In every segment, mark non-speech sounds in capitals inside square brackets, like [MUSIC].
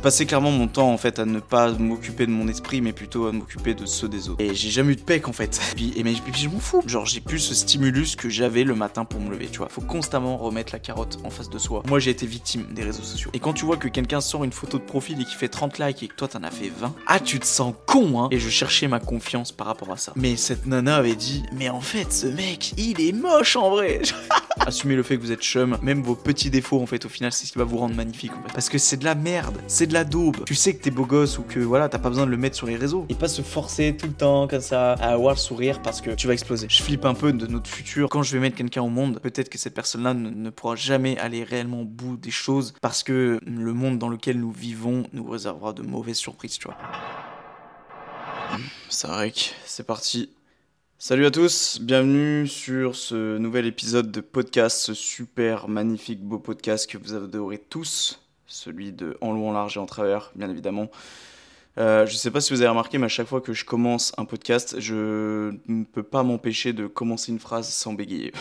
Passais clairement mon temps en fait à ne pas m'occuper de mon esprit mais plutôt à m'occuper de ceux des autres. Et j'ai jamais eu de pec en fait. Et mais, puis je m'en fous. Genre j'ai plus ce stimulus que j'avais le matin pour me lever, tu vois. Faut constamment remettre la carotte en face de soi. Moi j'ai été victime des réseaux sociaux. Et quand tu vois que quelqu'un sort une photo de profil et qui fait 30 likes et que toi t'en as fait 20, ah tu te sens con hein. Et je cherchais ma confiance par rapport à ça. Mais cette nana avait dit, mais en fait ce mec il est moche en vrai. [LAUGHS] Assumez le fait que vous êtes chum, même vos petits défauts en fait au final c'est ce qui va vous rendre magnifique en fait. Parce que c'est de la merde, c'est de la daube. Tu sais que t'es beau gosse ou que voilà t'as pas besoin de le mettre sur les réseaux. Et pas se forcer tout le temps comme ça à avoir le sourire parce que tu vas exploser. Je flippe un peu de notre futur. Quand je vais mettre quelqu'un au monde, peut-être que cette personne-là ne, ne pourra jamais aller réellement au bout des choses parce que le monde dans lequel nous vivons nous réservera de mauvaises surprises, tu vois. Ça rec, c'est parti. Salut à tous, bienvenue sur ce nouvel épisode de podcast, ce super magnifique beau podcast que vous adorez tous, celui de En long, en large et en travers, bien évidemment. Euh, je sais pas si vous avez remarqué, mais à chaque fois que je commence un podcast, je ne peux pas m'empêcher de commencer une phrase sans bégayer.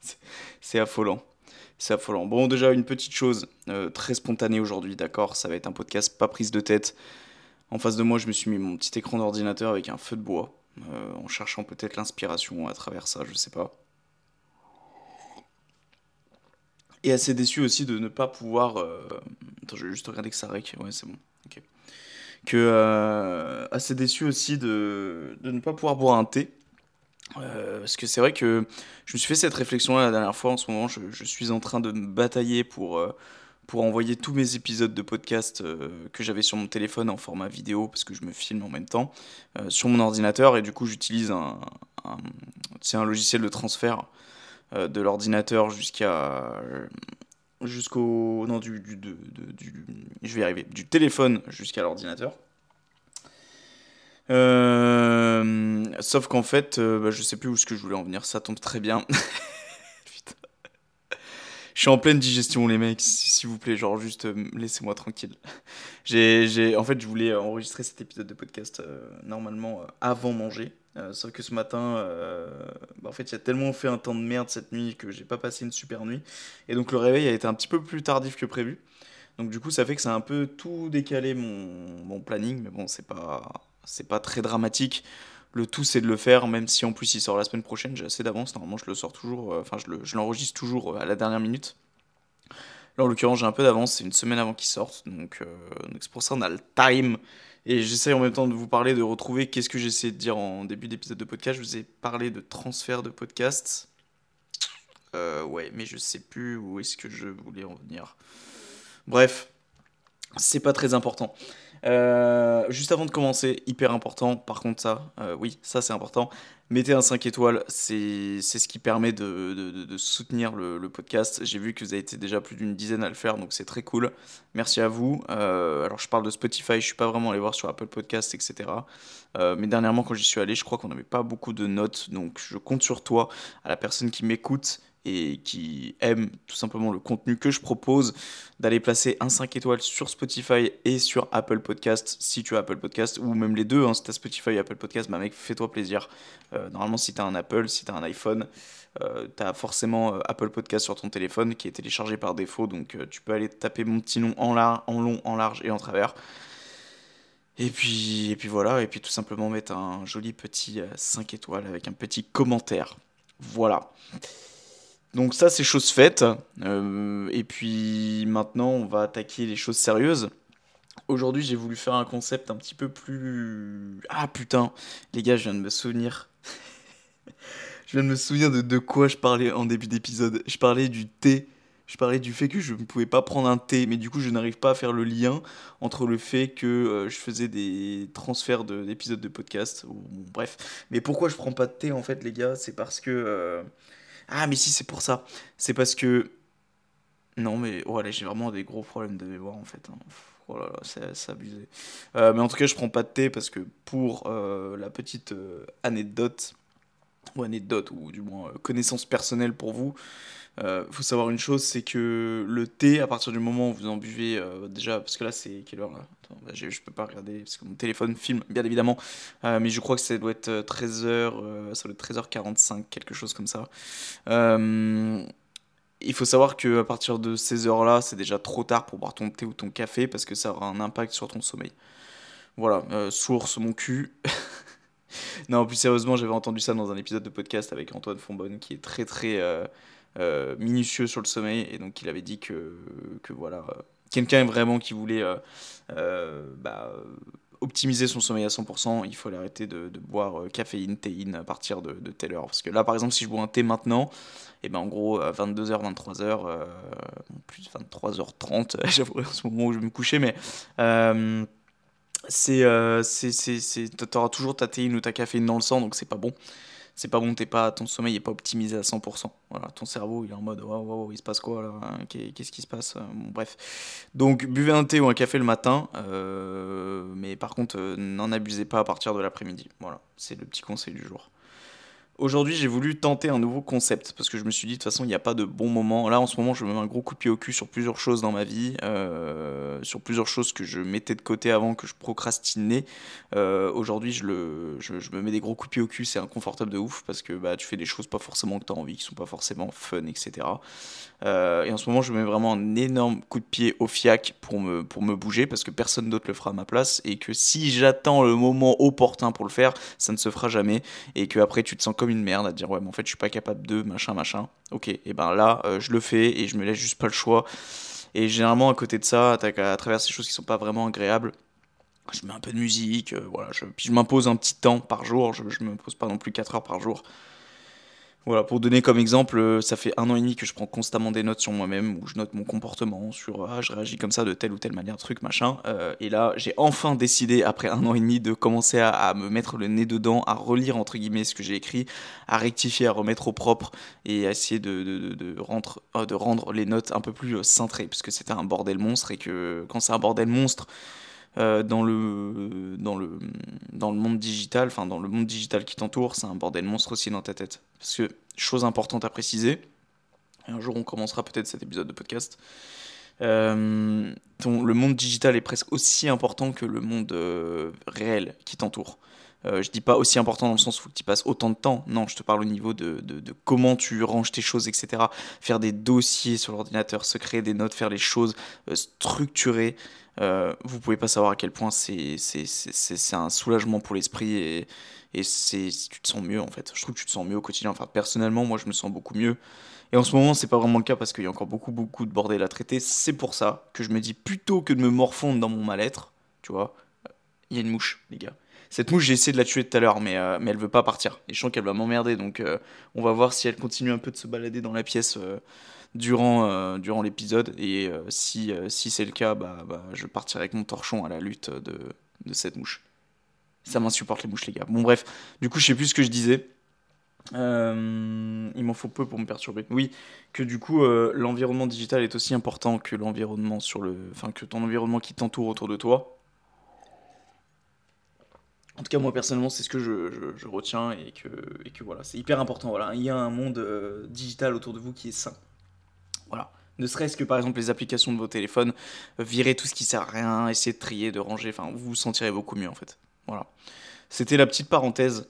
[LAUGHS] C'est affolant. C'est affolant. Bon, déjà, une petite chose euh, très spontanée aujourd'hui, d'accord Ça va être un podcast pas prise de tête. En face de moi, je me suis mis mon petit écran d'ordinateur avec un feu de bois. Euh, en cherchant peut-être l'inspiration à travers ça, je sais pas. Et assez déçu aussi de ne pas pouvoir. euh, Attends, je vais juste regarder que ça rec. Ouais, c'est bon. Que euh, assez déçu aussi de, de ne pas pouvoir boire un thé. Euh, parce que c'est vrai que je me suis fait cette réflexion-là la dernière fois. En ce moment, je, je suis en train de me batailler pour, pour envoyer tous mes épisodes de podcast que j'avais sur mon téléphone en format vidéo, parce que je me filme en même temps, sur mon ordinateur. Et du coup, j'utilise un, un, un logiciel de transfert de l'ordinateur jusqu'à jusqu'au non du, du, du je vais y arriver du téléphone jusqu'à l'ordinateur. Euh, sauf qu'en fait euh, bah, je sais plus où ce que je voulais en venir ça tombe très bien. [LAUGHS] Je suis en pleine digestion les mecs s'il vous plaît genre juste euh, laissez-moi tranquille. J'ai en fait je voulais enregistrer cet épisode de podcast euh, normalement euh, avant manger euh, sauf que ce matin, euh, bah, en fait, il a tellement fait un temps de merde cette nuit que j'ai pas passé une super nuit. Et donc le réveil a été un petit peu plus tardif que prévu. Donc du coup, ça fait que ça a un peu tout décalé mon, planning. Mais bon, c'est pas, c'est pas très dramatique. Le tout, c'est de le faire, même si en plus il sort la semaine prochaine. J'ai assez d'avance. Normalement, je le sors toujours, euh, enfin, le- je l'enregistre toujours euh, à la dernière minute. Là, en l'occurrence, j'ai un peu d'avance. C'est une semaine avant qu'il sorte. Donc, euh, c'est pour ça qu'on a le time. Et j'essaye en même temps de vous parler, de retrouver qu'est-ce que j'essayais de dire en début d'épisode de podcast. Je vous ai parlé de transfert de podcast. Euh, ouais, mais je sais plus où est-ce que je voulais en venir. Bref, c'est pas très important. Euh, juste avant de commencer, hyper important, par contre ça, euh, oui, ça c'est important, mettez un 5 étoiles, c'est ce qui permet de, soutenir le, podcast. J'ai vu que vous avez été déjà plus d'une dizaine à le faire, donc c'est très cool. Merci à vous. Euh, alors je parle de Spotify, je suis pas vraiment allé voir sur Apple Podcast, etc. Mais dernièrement quand j'y suis allé, je crois qu'on n'avait pas beaucoup de notes, donc je compte sur toi, à la personne qui m'écoute et qui aime tout simplement le contenu que je propose, d'aller placer un 5 étoiles sur Spotify et sur Apple Podcast, si tu as Apple Podcast, ou même les deux, hein, si tu as Spotify et Apple Podcast, bah mec, fais-toi plaisir. Euh, normalement, si tu as un Apple, si tu as un iPhone, euh, tu as forcément euh, Apple Podcast sur ton téléphone qui est téléchargé par défaut, donc euh, tu peux aller taper mon petit nom en, lar- en long, en large et en travers. Et puis, et puis voilà, et puis tout simplement mettre un joli petit euh, 5 étoiles avec un petit commentaire. Voilà. Donc ça, c'est chose faite. Euh, et puis maintenant, on va attaquer les choses sérieuses. Aujourd'hui, j'ai voulu faire un concept un petit peu plus... Ah putain, les gars, je viens de me souvenir. [LAUGHS] je viens de me souvenir de, de quoi je parlais en début d'épisode. Je parlais du thé. Je parlais du fait que je ne pouvais pas prendre un thé, mais du coup, je n'arrive pas à faire le lien entre le fait que euh, je faisais des transferts de- d'épisodes de, podcast. ou- bon, bref. Mais pourquoi je prends pas de thé, en fait, les gars? C'est parce que... euh, Ah, mais si, c'est pour ça. C'est parce que... Non, mais voilà, j'ai vraiment des gros problèmes de mémoire, en fait. hein. oh là là, c'est abusé. Euh, mais en tout cas, je prends pas de thé parce que pour euh, la petite euh, anecdote, ou anecdote, ou du moins connaissance personnelle pour vous, il faut savoir une chose, c'est que le thé, à partir du moment où vous en buvez, déjà, parce que là, c'est quelle heure là? Bah, je, peux pas regarder parce que mon téléphone filme, bien évidemment, mais je crois que ça doit être 13h, ça doit être 13h45, quelque chose comme ça il faut savoir qu'à partir de ces heures-là, c'est déjà trop tard pour boire ton thé ou ton café parce que ça aura un impact sur ton sommeil. Voilà, euh, source mon cul. [LAUGHS] non, plus sérieusement, j'avais entendu ça dans un épisode de podcast avec Antoine Fonbonne qui est très très euh, euh, minutieux sur le sommeil et donc il avait dit que, que voilà, quelqu'un vraiment qui voulait bah, optimiser son sommeil à 100%, il faut arrêter de, boire euh, caféine, théine à partir de, telle heure. Parce que là, par exemple, si je bois un thé maintenant, et eh ben en gros, à 22h, 23h, euh, plus 23h30, [LAUGHS] j'avoue en ce moment où je vais me coucher, mais euh, c'est, euh, c'est, t'auras toujours ta théine ou ta caféine dans le sang, donc c'est pas bon c'est pas bon, t'es pas, ton sommeil est pas optimisé à 100%. Voilà, ton cerveau il est en mode waouh, wow, il se passe quoi là hein, Qu'est-ce qui se passe bon, Bref. Donc buvez un thé ou un café le matin, euh, mais par contre euh, n'en abusez pas à partir de l'après-midi. Voilà, c'est le petit conseil du jour. Aujourd'hui, j'ai voulu tenter un nouveau concept parce que je me suis dit de toute façon, il n'y a pas de bon moment. Là, en ce moment, je me mets un gros coup de pied au cul sur plusieurs choses dans ma vie, euh, sur plusieurs choses que je mettais de côté avant, que je procrastinais. Euh, Aujourd'hui, je, me mets des gros coups de pied au cul, c'est inconfortable de ouf parce que bah, tu fais des choses pas forcément que tu as envie, qui sont pas forcément fun, etc. Euh, et en ce moment, je mets vraiment un énorme coup de pied au fiac pour me, pour me bouger parce que personne d'autre le fera à ma place et que si j'attends le moment opportun pour le faire, ça ne se fera jamais et que après tu te sens comme une merde à dire ouais mais en fait je suis pas capable de machin machin. Ok et ben là euh, je le fais et je me laisse juste pas le choix. Et généralement à côté de ça, à travers ces choses qui sont pas vraiment agréables, je mets un peu de musique, euh, voilà, puis je m'impose un petit temps par jour, je, je me pose pas non plus 4 heures par jour. Voilà, pour donner comme exemple, euh, ça fait un an et demi que je prends constamment des notes sur moi-même, où je note mon comportement, sur ah, je réagis comme ça de telle ou telle manière, truc, machin. Euh, et là, j'ai enfin décidé, après un an et demi, de commencer à, me mettre le nez dedans, à relire entre guillemets ce que j'ai écrit, à rectifier, à remettre au propre et à essayer de, de, de, euh, de rendre les notes un peu plus cintrées, parce que c'était un bordel monstre et que quand c'est un bordel monstre, euh, dans, le, dans, le, dans le monde digital, enfin dans le monde digital qui t'entoure, c'est un bordel monstre aussi dans ta tête. Parce que, chose importante à préciser, un jour on commencera peut-être cet épisode de podcast, euh, ton, le monde digital est presque aussi important que le monde euh, réel qui t'entoure. Euh, je dis pas aussi important dans le sens où tu passes autant de temps. Non, je te parle au niveau de, de, comment tu ranges tes choses, etc. Faire des dossiers sur l'ordinateur, se créer des notes, faire les choses structurées. Euh, vous pouvez pas savoir à quel point c'est un soulagement pour l'esprit et, et tu te sens mieux en fait. Je trouve que tu te sens mieux au quotidien. Enfin, personnellement, moi je me sens beaucoup mieux. Et en ce moment, c'est pas vraiment le cas parce qu'il y a encore beaucoup, beaucoup de bordel à traiter. C'est pour ça que je me dis plutôt que de me morfondre dans mon mal-être, tu vois, il y a une mouche, les gars. Cette mouche, j'ai essayé de la tuer tout à l'heure, mais, euh, mais elle veut pas partir. Et je sens qu'elle va m'emmerder, donc euh, on va voir si elle continue un peu de se balader dans la pièce durant, euh, durant l'épisode. Et euh, si, euh, si c'est le cas, bah, bah, je partirai avec mon torchon à la lutte de, de cette mouche. Ça m'insupporte les mouches, les gars. Bon, bref, du coup, je sais plus ce que je disais. il m'en faut peu pour me perturber. Oui, que du coup, l'environnement digital est aussi important que l'environnement sur le. Enfin, que ton environnement qui t'entoure autour de toi. En tout cas, moi personnellement, c'est ce que je, je, retiens et que, et que voilà, c'est hyper important. Voilà, il y a un monde digital autour de vous qui est sain. Voilà. Ne serait-ce que par exemple les applications de vos téléphones, euh, virer tout ce qui sert à rien, essayer de trier, de ranger, enfin vous vous sentirez beaucoup mieux en fait. Voilà. C'était la petite parenthèse.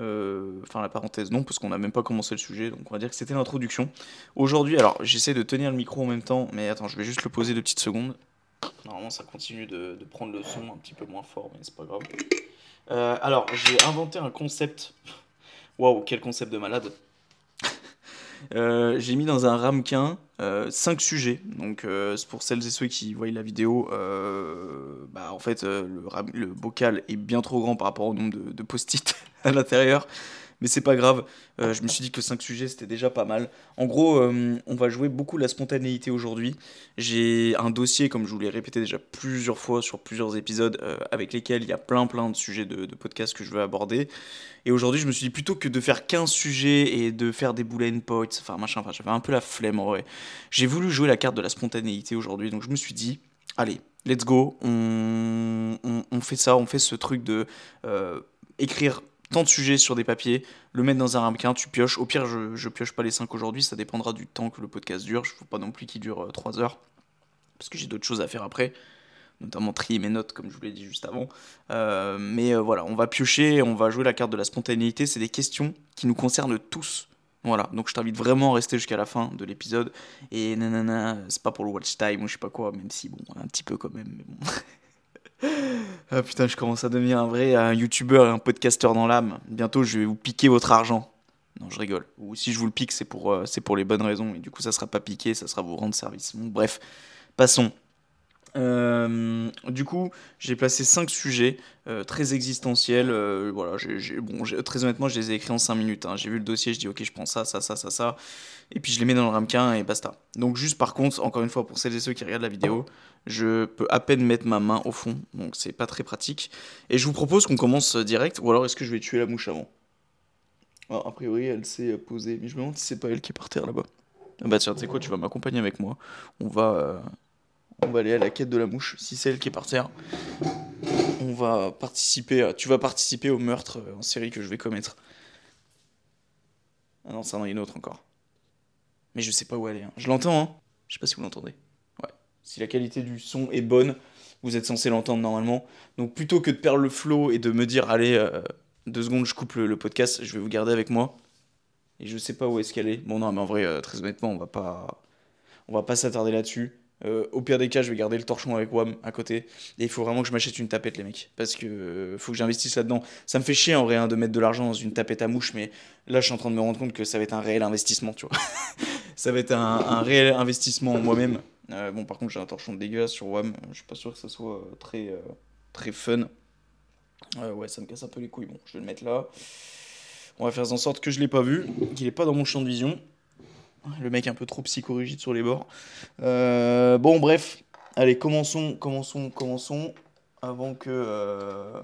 Euh, enfin la parenthèse non parce qu'on n'a même pas commencé le sujet donc on va dire que c'était l'introduction aujourd'hui alors j'essaie de tenir le micro en même temps mais attends je vais juste le poser deux petites secondes normalement ça continue de, prendre le son un petit peu moins fort mais c'est pas grave euh, alors j'ai inventé un concept waouh quel concept de malade euh, j'ai mis dans un ramequin 5 euh, sujets. Donc, euh, pour celles et ceux qui voient la vidéo, bah, en fait, le, bocal est bien trop grand par rapport au nombre de, de post-it [LAUGHS] à l'intérieur mais c'est pas grave. Euh, je me suis dit que 5 sujets c'était déjà pas mal. En gros, euh, on va jouer beaucoup la spontanéité aujourd'hui. J'ai un dossier, comme je vous l'ai répété déjà plusieurs fois sur plusieurs épisodes, euh, avec lesquels il y a plein plein de sujets de, de podcast que je veux aborder. Et aujourd'hui, je me suis dit plutôt que de faire 15 sujets et de faire des bullet points, enfin machin, enfin j'avais un peu la flemme en vrai. J'ai voulu jouer la carte de la spontanéité aujourd'hui, donc je me suis dit, allez, let's go, on, fait ça, on fait ce truc de écrire tant de sujets sur des papiers, le mettre dans un ramequin, tu pioches. Au pire, je, pioche pas les 5 aujourd'hui, ça dépendra du temps que le podcast dure. Je ne veux pas non plus qu'il dure 3 heures, parce que j'ai d'autres choses à faire après notamment trier mes notes comme je vous l'ai dit juste avant. Euh, mais euh, voilà, on va piocher, on va jouer la carte de la spontanéité. C'est des questions qui nous concernent tous. Voilà, donc je t'invite vraiment à rester jusqu'à la fin de l'épisode. Et nanana, c'est pas pour le watch time ou je sais pas quoi, même si bon, un petit peu quand même, mais bon. [LAUGHS] ah putain, je commence à devenir un vrai un youtubeur et un podcasteur dans l'âme. Bientôt, je vais vous piquer votre argent. Non, je rigole. Ou si je vous le pique, c'est pour, euh, c'est pour les bonnes raisons. Et du coup, ça sera pas piqué, ça sera vous rendre service. Bon, bref, passons. Euh, du coup, j'ai placé 5 sujets euh, très existentiels. Euh, voilà, bon, très honnêtement, je les ai écrits en 5 minutes. Hein. J'ai vu le dossier, je dis ok, je prends ça, ça, ça, ça, ça. Et puis je les mets dans le ramequin et basta. Donc, juste par contre, encore une fois, pour celles et ceux qui regardent la vidéo, je peux à peine mettre ma main au fond. Donc, c'est pas très pratique. Et je vous propose qu'on commence direct. Ou alors, est-ce que je vais tuer la mouche avant? Ah, A priori, elle s'est posée. Mais je me demande si c'est pas elle qui est par terre là-bas. Ah bah tiens, tu sais quoi, tu vas m'accompagner avec moi. On va on va aller à la quête de la mouche, si c'est elle qui est par terre. On va participer, tu vas participer au meurtre en série que je vais commettre. Ah non, ça en a une autre encore. Mais je sais pas où elle est. Hein. Je l'entends, hein Je sais pas si vous l'entendez. Ouais. Si la qualité du son est bonne, vous êtes censé l'entendre normalement. Donc plutôt que de perdre le flow et de me dire, allez, euh, deux secondes, je coupe le, podcast, je vais vous garder avec moi. Et je sais pas où est-ce qu'elle est. Bon, non, mais en vrai, euh, très honnêtement, on va pas, on va pas s'attarder là-dessus. Euh, au pire des cas, je vais garder le torchon avec WAM à côté. Et il faut vraiment que je m'achète une tapette, les mecs. Parce que euh, faut que j'investisse là-dedans. Ça me fait chier en vrai hein, de mettre de l'argent dans une tapette à mouche, mais là, je suis en train de me rendre compte que ça va être un réel investissement, tu vois. [LAUGHS] ça va être un, réel investissement en moi-même. Euh, bon, par contre, j'ai un torchon dégueulasse sur WAM. Je suis pas sûr que ça soit très, très fun. ouais, ça me casse un peu les couilles. Bon, je vais le mettre là. On va faire en sorte que je l'ai pas vu, qu'il est pas dans mon champ de vision. Le mec un peu trop psychorigide sur les bords. Euh, bon, bref. Allez, commençons, commençons, commençons. Avant que, euh,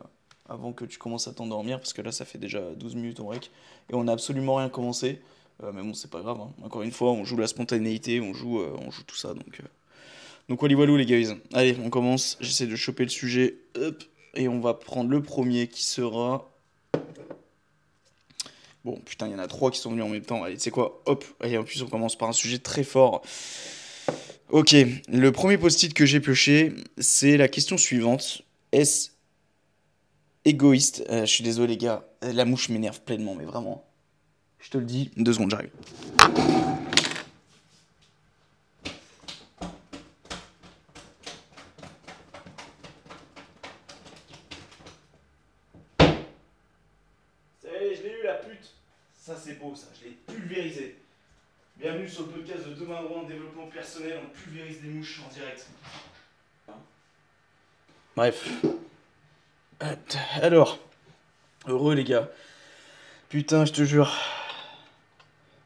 avant que tu commences à t'endormir, parce que là, ça fait déjà 12 minutes en rec. Et on n'a absolument rien commencé. Euh, mais bon, c'est pas grave. Hein. Encore une fois, on joue la spontanéité, on joue, on joue tout ça. Donc, donc les guys. Allez, on commence. J'essaie de choper le sujet. Et on va prendre le premier qui sera Bon, putain, il y en a trois qui sont venus en même temps. Allez, tu sais quoi Hop, allez, en plus, on commence par un sujet très fort. Ok, le premier post-it que j'ai pioché, c'est la question suivante. Est-ce égoïste? Euh, Je suis désolé, les gars, la mouche m'énerve pleinement, mais vraiment. Je te le dis, deux secondes, j'arrive. c'est beau ça, je l'ai pulvérisé. Bienvenue sur le podcast de Demain Rouen, développement personnel, on pulvérise des mouches en direct. Bref. Alors, heureux les gars. Putain, je te jure.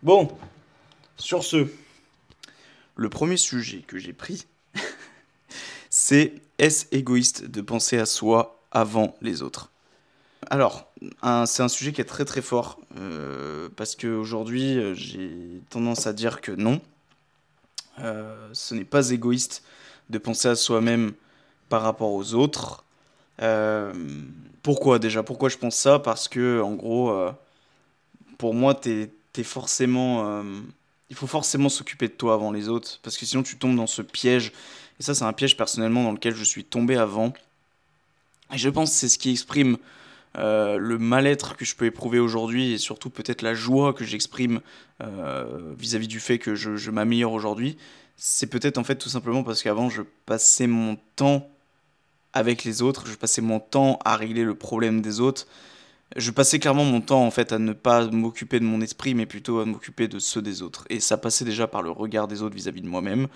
Bon, sur ce, le premier sujet que j'ai pris, [LAUGHS] c'est est-ce égoïste de penser à soi avant les autres? Alors, c'est un sujet qui est très très fort, euh, parce qu'aujourd'hui, euh, j'ai tendance à dire que non, euh, ce n'est pas égoïste de penser à soi-même par rapport aux autres. pourquoi déjà? Pourquoi je pense ça? Parce que, en gros, pour moi, t'es es forcément... il faut forcément s'occuper de toi avant les autres, parce que sinon tu tombes dans ce piège. Et ça, c'est un piège personnellement dans lequel je suis tombé avant. Et je pense que c'est ce qui exprime euh, le mal-être que je peux éprouver aujourd'hui et surtout peut-être la joie que j'exprime euh, vis-à-vis du fait que je, m'améliore aujourd'hui, c'est peut-être en fait tout simplement parce qu'avant je passais mon temps avec les autres, je passais mon temps à régler le problème des autres. Je passais clairement mon temps en fait à ne pas m'occuper de mon esprit mais plutôt à m'occuper de ceux des autres. Et ça passait déjà par le regard des autres vis-à-vis -vis de moi-même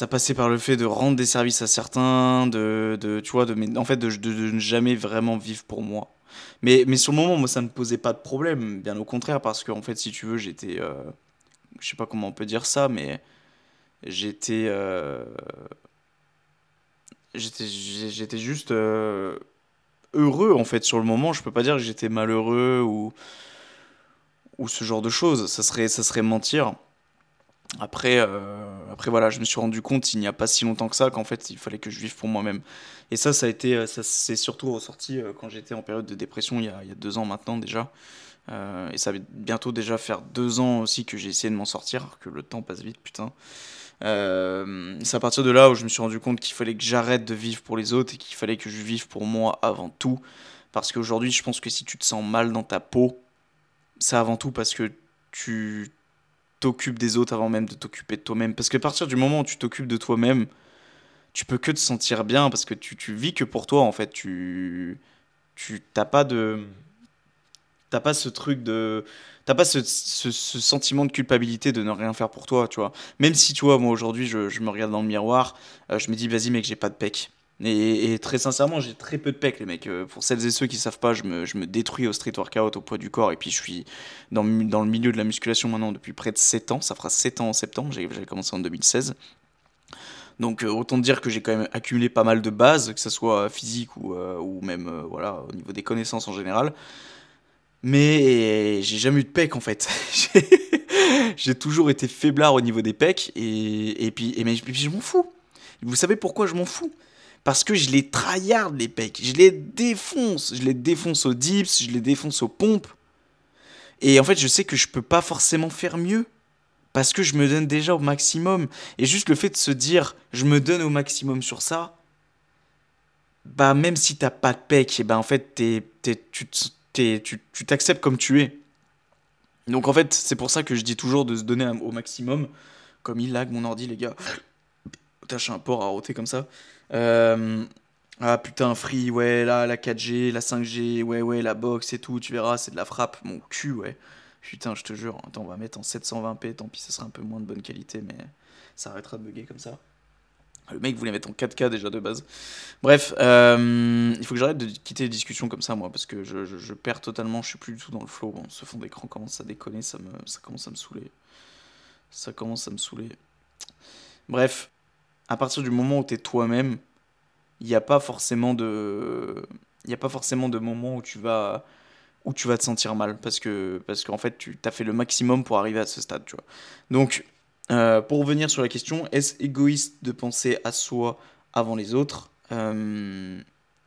ça passait par le fait de rendre des services à certains, de, de tu vois, de, en fait, de, ne jamais vraiment vivre pour moi. Mais, mais sur le moment, moi, ça ne me posait pas de problème, bien au contraire, parce qu'en fait, si tu veux, j'étais. Euh, je sais pas comment on peut dire ça, mais j'étais. Euh, j'étais juste euh, heureux, en fait, sur le moment. Je peux pas dire que j'étais malheureux ou, ou ce genre de choses. Ça serait, ça serait mentir. Après, après voilà, je me suis rendu compte il n'y a pas si longtemps que ça qu'en fait il fallait que je vive pour moi-même. Et ça, ça a été, ça c'est surtout ressorti quand j'étais en période de dépression il y a, deux ans maintenant déjà. et ça va bientôt déjà faire deux ans aussi que j'ai essayé de m'en sortir, que le temps passe vite, putain. Euh, c'est à partir de là où je me suis rendu compte qu'il fallait que j'arrête de vivre pour les autres et qu'il fallait que je vive pour moi avant tout. Parce qu'aujourd'hui, je pense que si tu te sens mal dans ta peau, c'est avant tout parce que tu t'occupes des autres avant même de t'occuper de toi-même. Parce qu'à partir du moment où tu t'occupes de toi-même, tu peux que te sentir bien parce que tu, tu vis que pour toi en fait. Tu tu t'as pas de t'as pas ce truc de t'as pas ce, ce, sentiment de culpabilité de ne rien faire pour toi, tu. Même si, tu moi aujourd'hui, je, je, me regarde dans le miroir, euh, je me dis, vas-y, mec, j'ai pas de pec. Et, très sincèrement, j'ai très peu de pec, les mecs. Euh, pour celles et ceux qui savent pas, je me, je me, détruis au street workout, au poids du corps, et puis je suis dans, dans le milieu de la musculation maintenant depuis près de 7 ans. Ça fera 7 ans en septembre, j'ai commencé en 2016. Donc euh, autant dire que j'ai quand même accumulé pas mal de bases, que ce soit physique ou, ou même voilà, au niveau des connaissances en général. Mais j'ai jamais eu de pec en fait. [LAUGHS] j'ai toujours été faiblard au niveau des pecs et, et puis, et, mais, puis je m'en fous. Vous savez pourquoi je m'en fous? Parce que je les tryhard les pecs. Je les défonce. Je les défonce aux dips, je les défonce aux pompes. Et en fait, je sais que je peux pas forcément faire mieux. Parce que je me donne déjà au maximum. Et juste le fait de se dire, je me donne au maximum sur ça, bah même si t'as pas de pec, et bah en fait, t'es, tu te tu t'acceptes comme tu es. Donc en fait, c'est pour ça que je dis toujours de se donner au maximum. Comme il lag mon ordi, les gars. Tâche un port à roter comme ça. Euh, ah putain, free, ouais, là, la 4G, la 5G, ouais, ouais, la box et tout, tu verras, c'est de la frappe. Mon cul, ouais. Putain, je te jure. Attends, on va mettre en 720p, tant pis, ça sera un peu moins de bonne qualité, mais ça arrêtera de bugger comme ça. Le mec voulait mettre en 4K déjà de base. Bref, euh, il faut que j'arrête de quitter les discussions comme ça, moi, parce que je, je, perds totalement, je suis plus du tout dans le flow. Bon, ce fond d'écran commence à déconner, ça, me, ça commence à me saouler. Ça commence à me saouler. Bref, à partir du moment où tu es toi-même, il n'y a pas forcément de. Il a pas forcément de moment où tu vas où tu vas te sentir mal parce que parce qu'en fait tu as fait le maximum pour arriver à ce stade tu vois donc euh, pour revenir sur la question, est-ce égoïste de penser à soi avant les autres? Euh,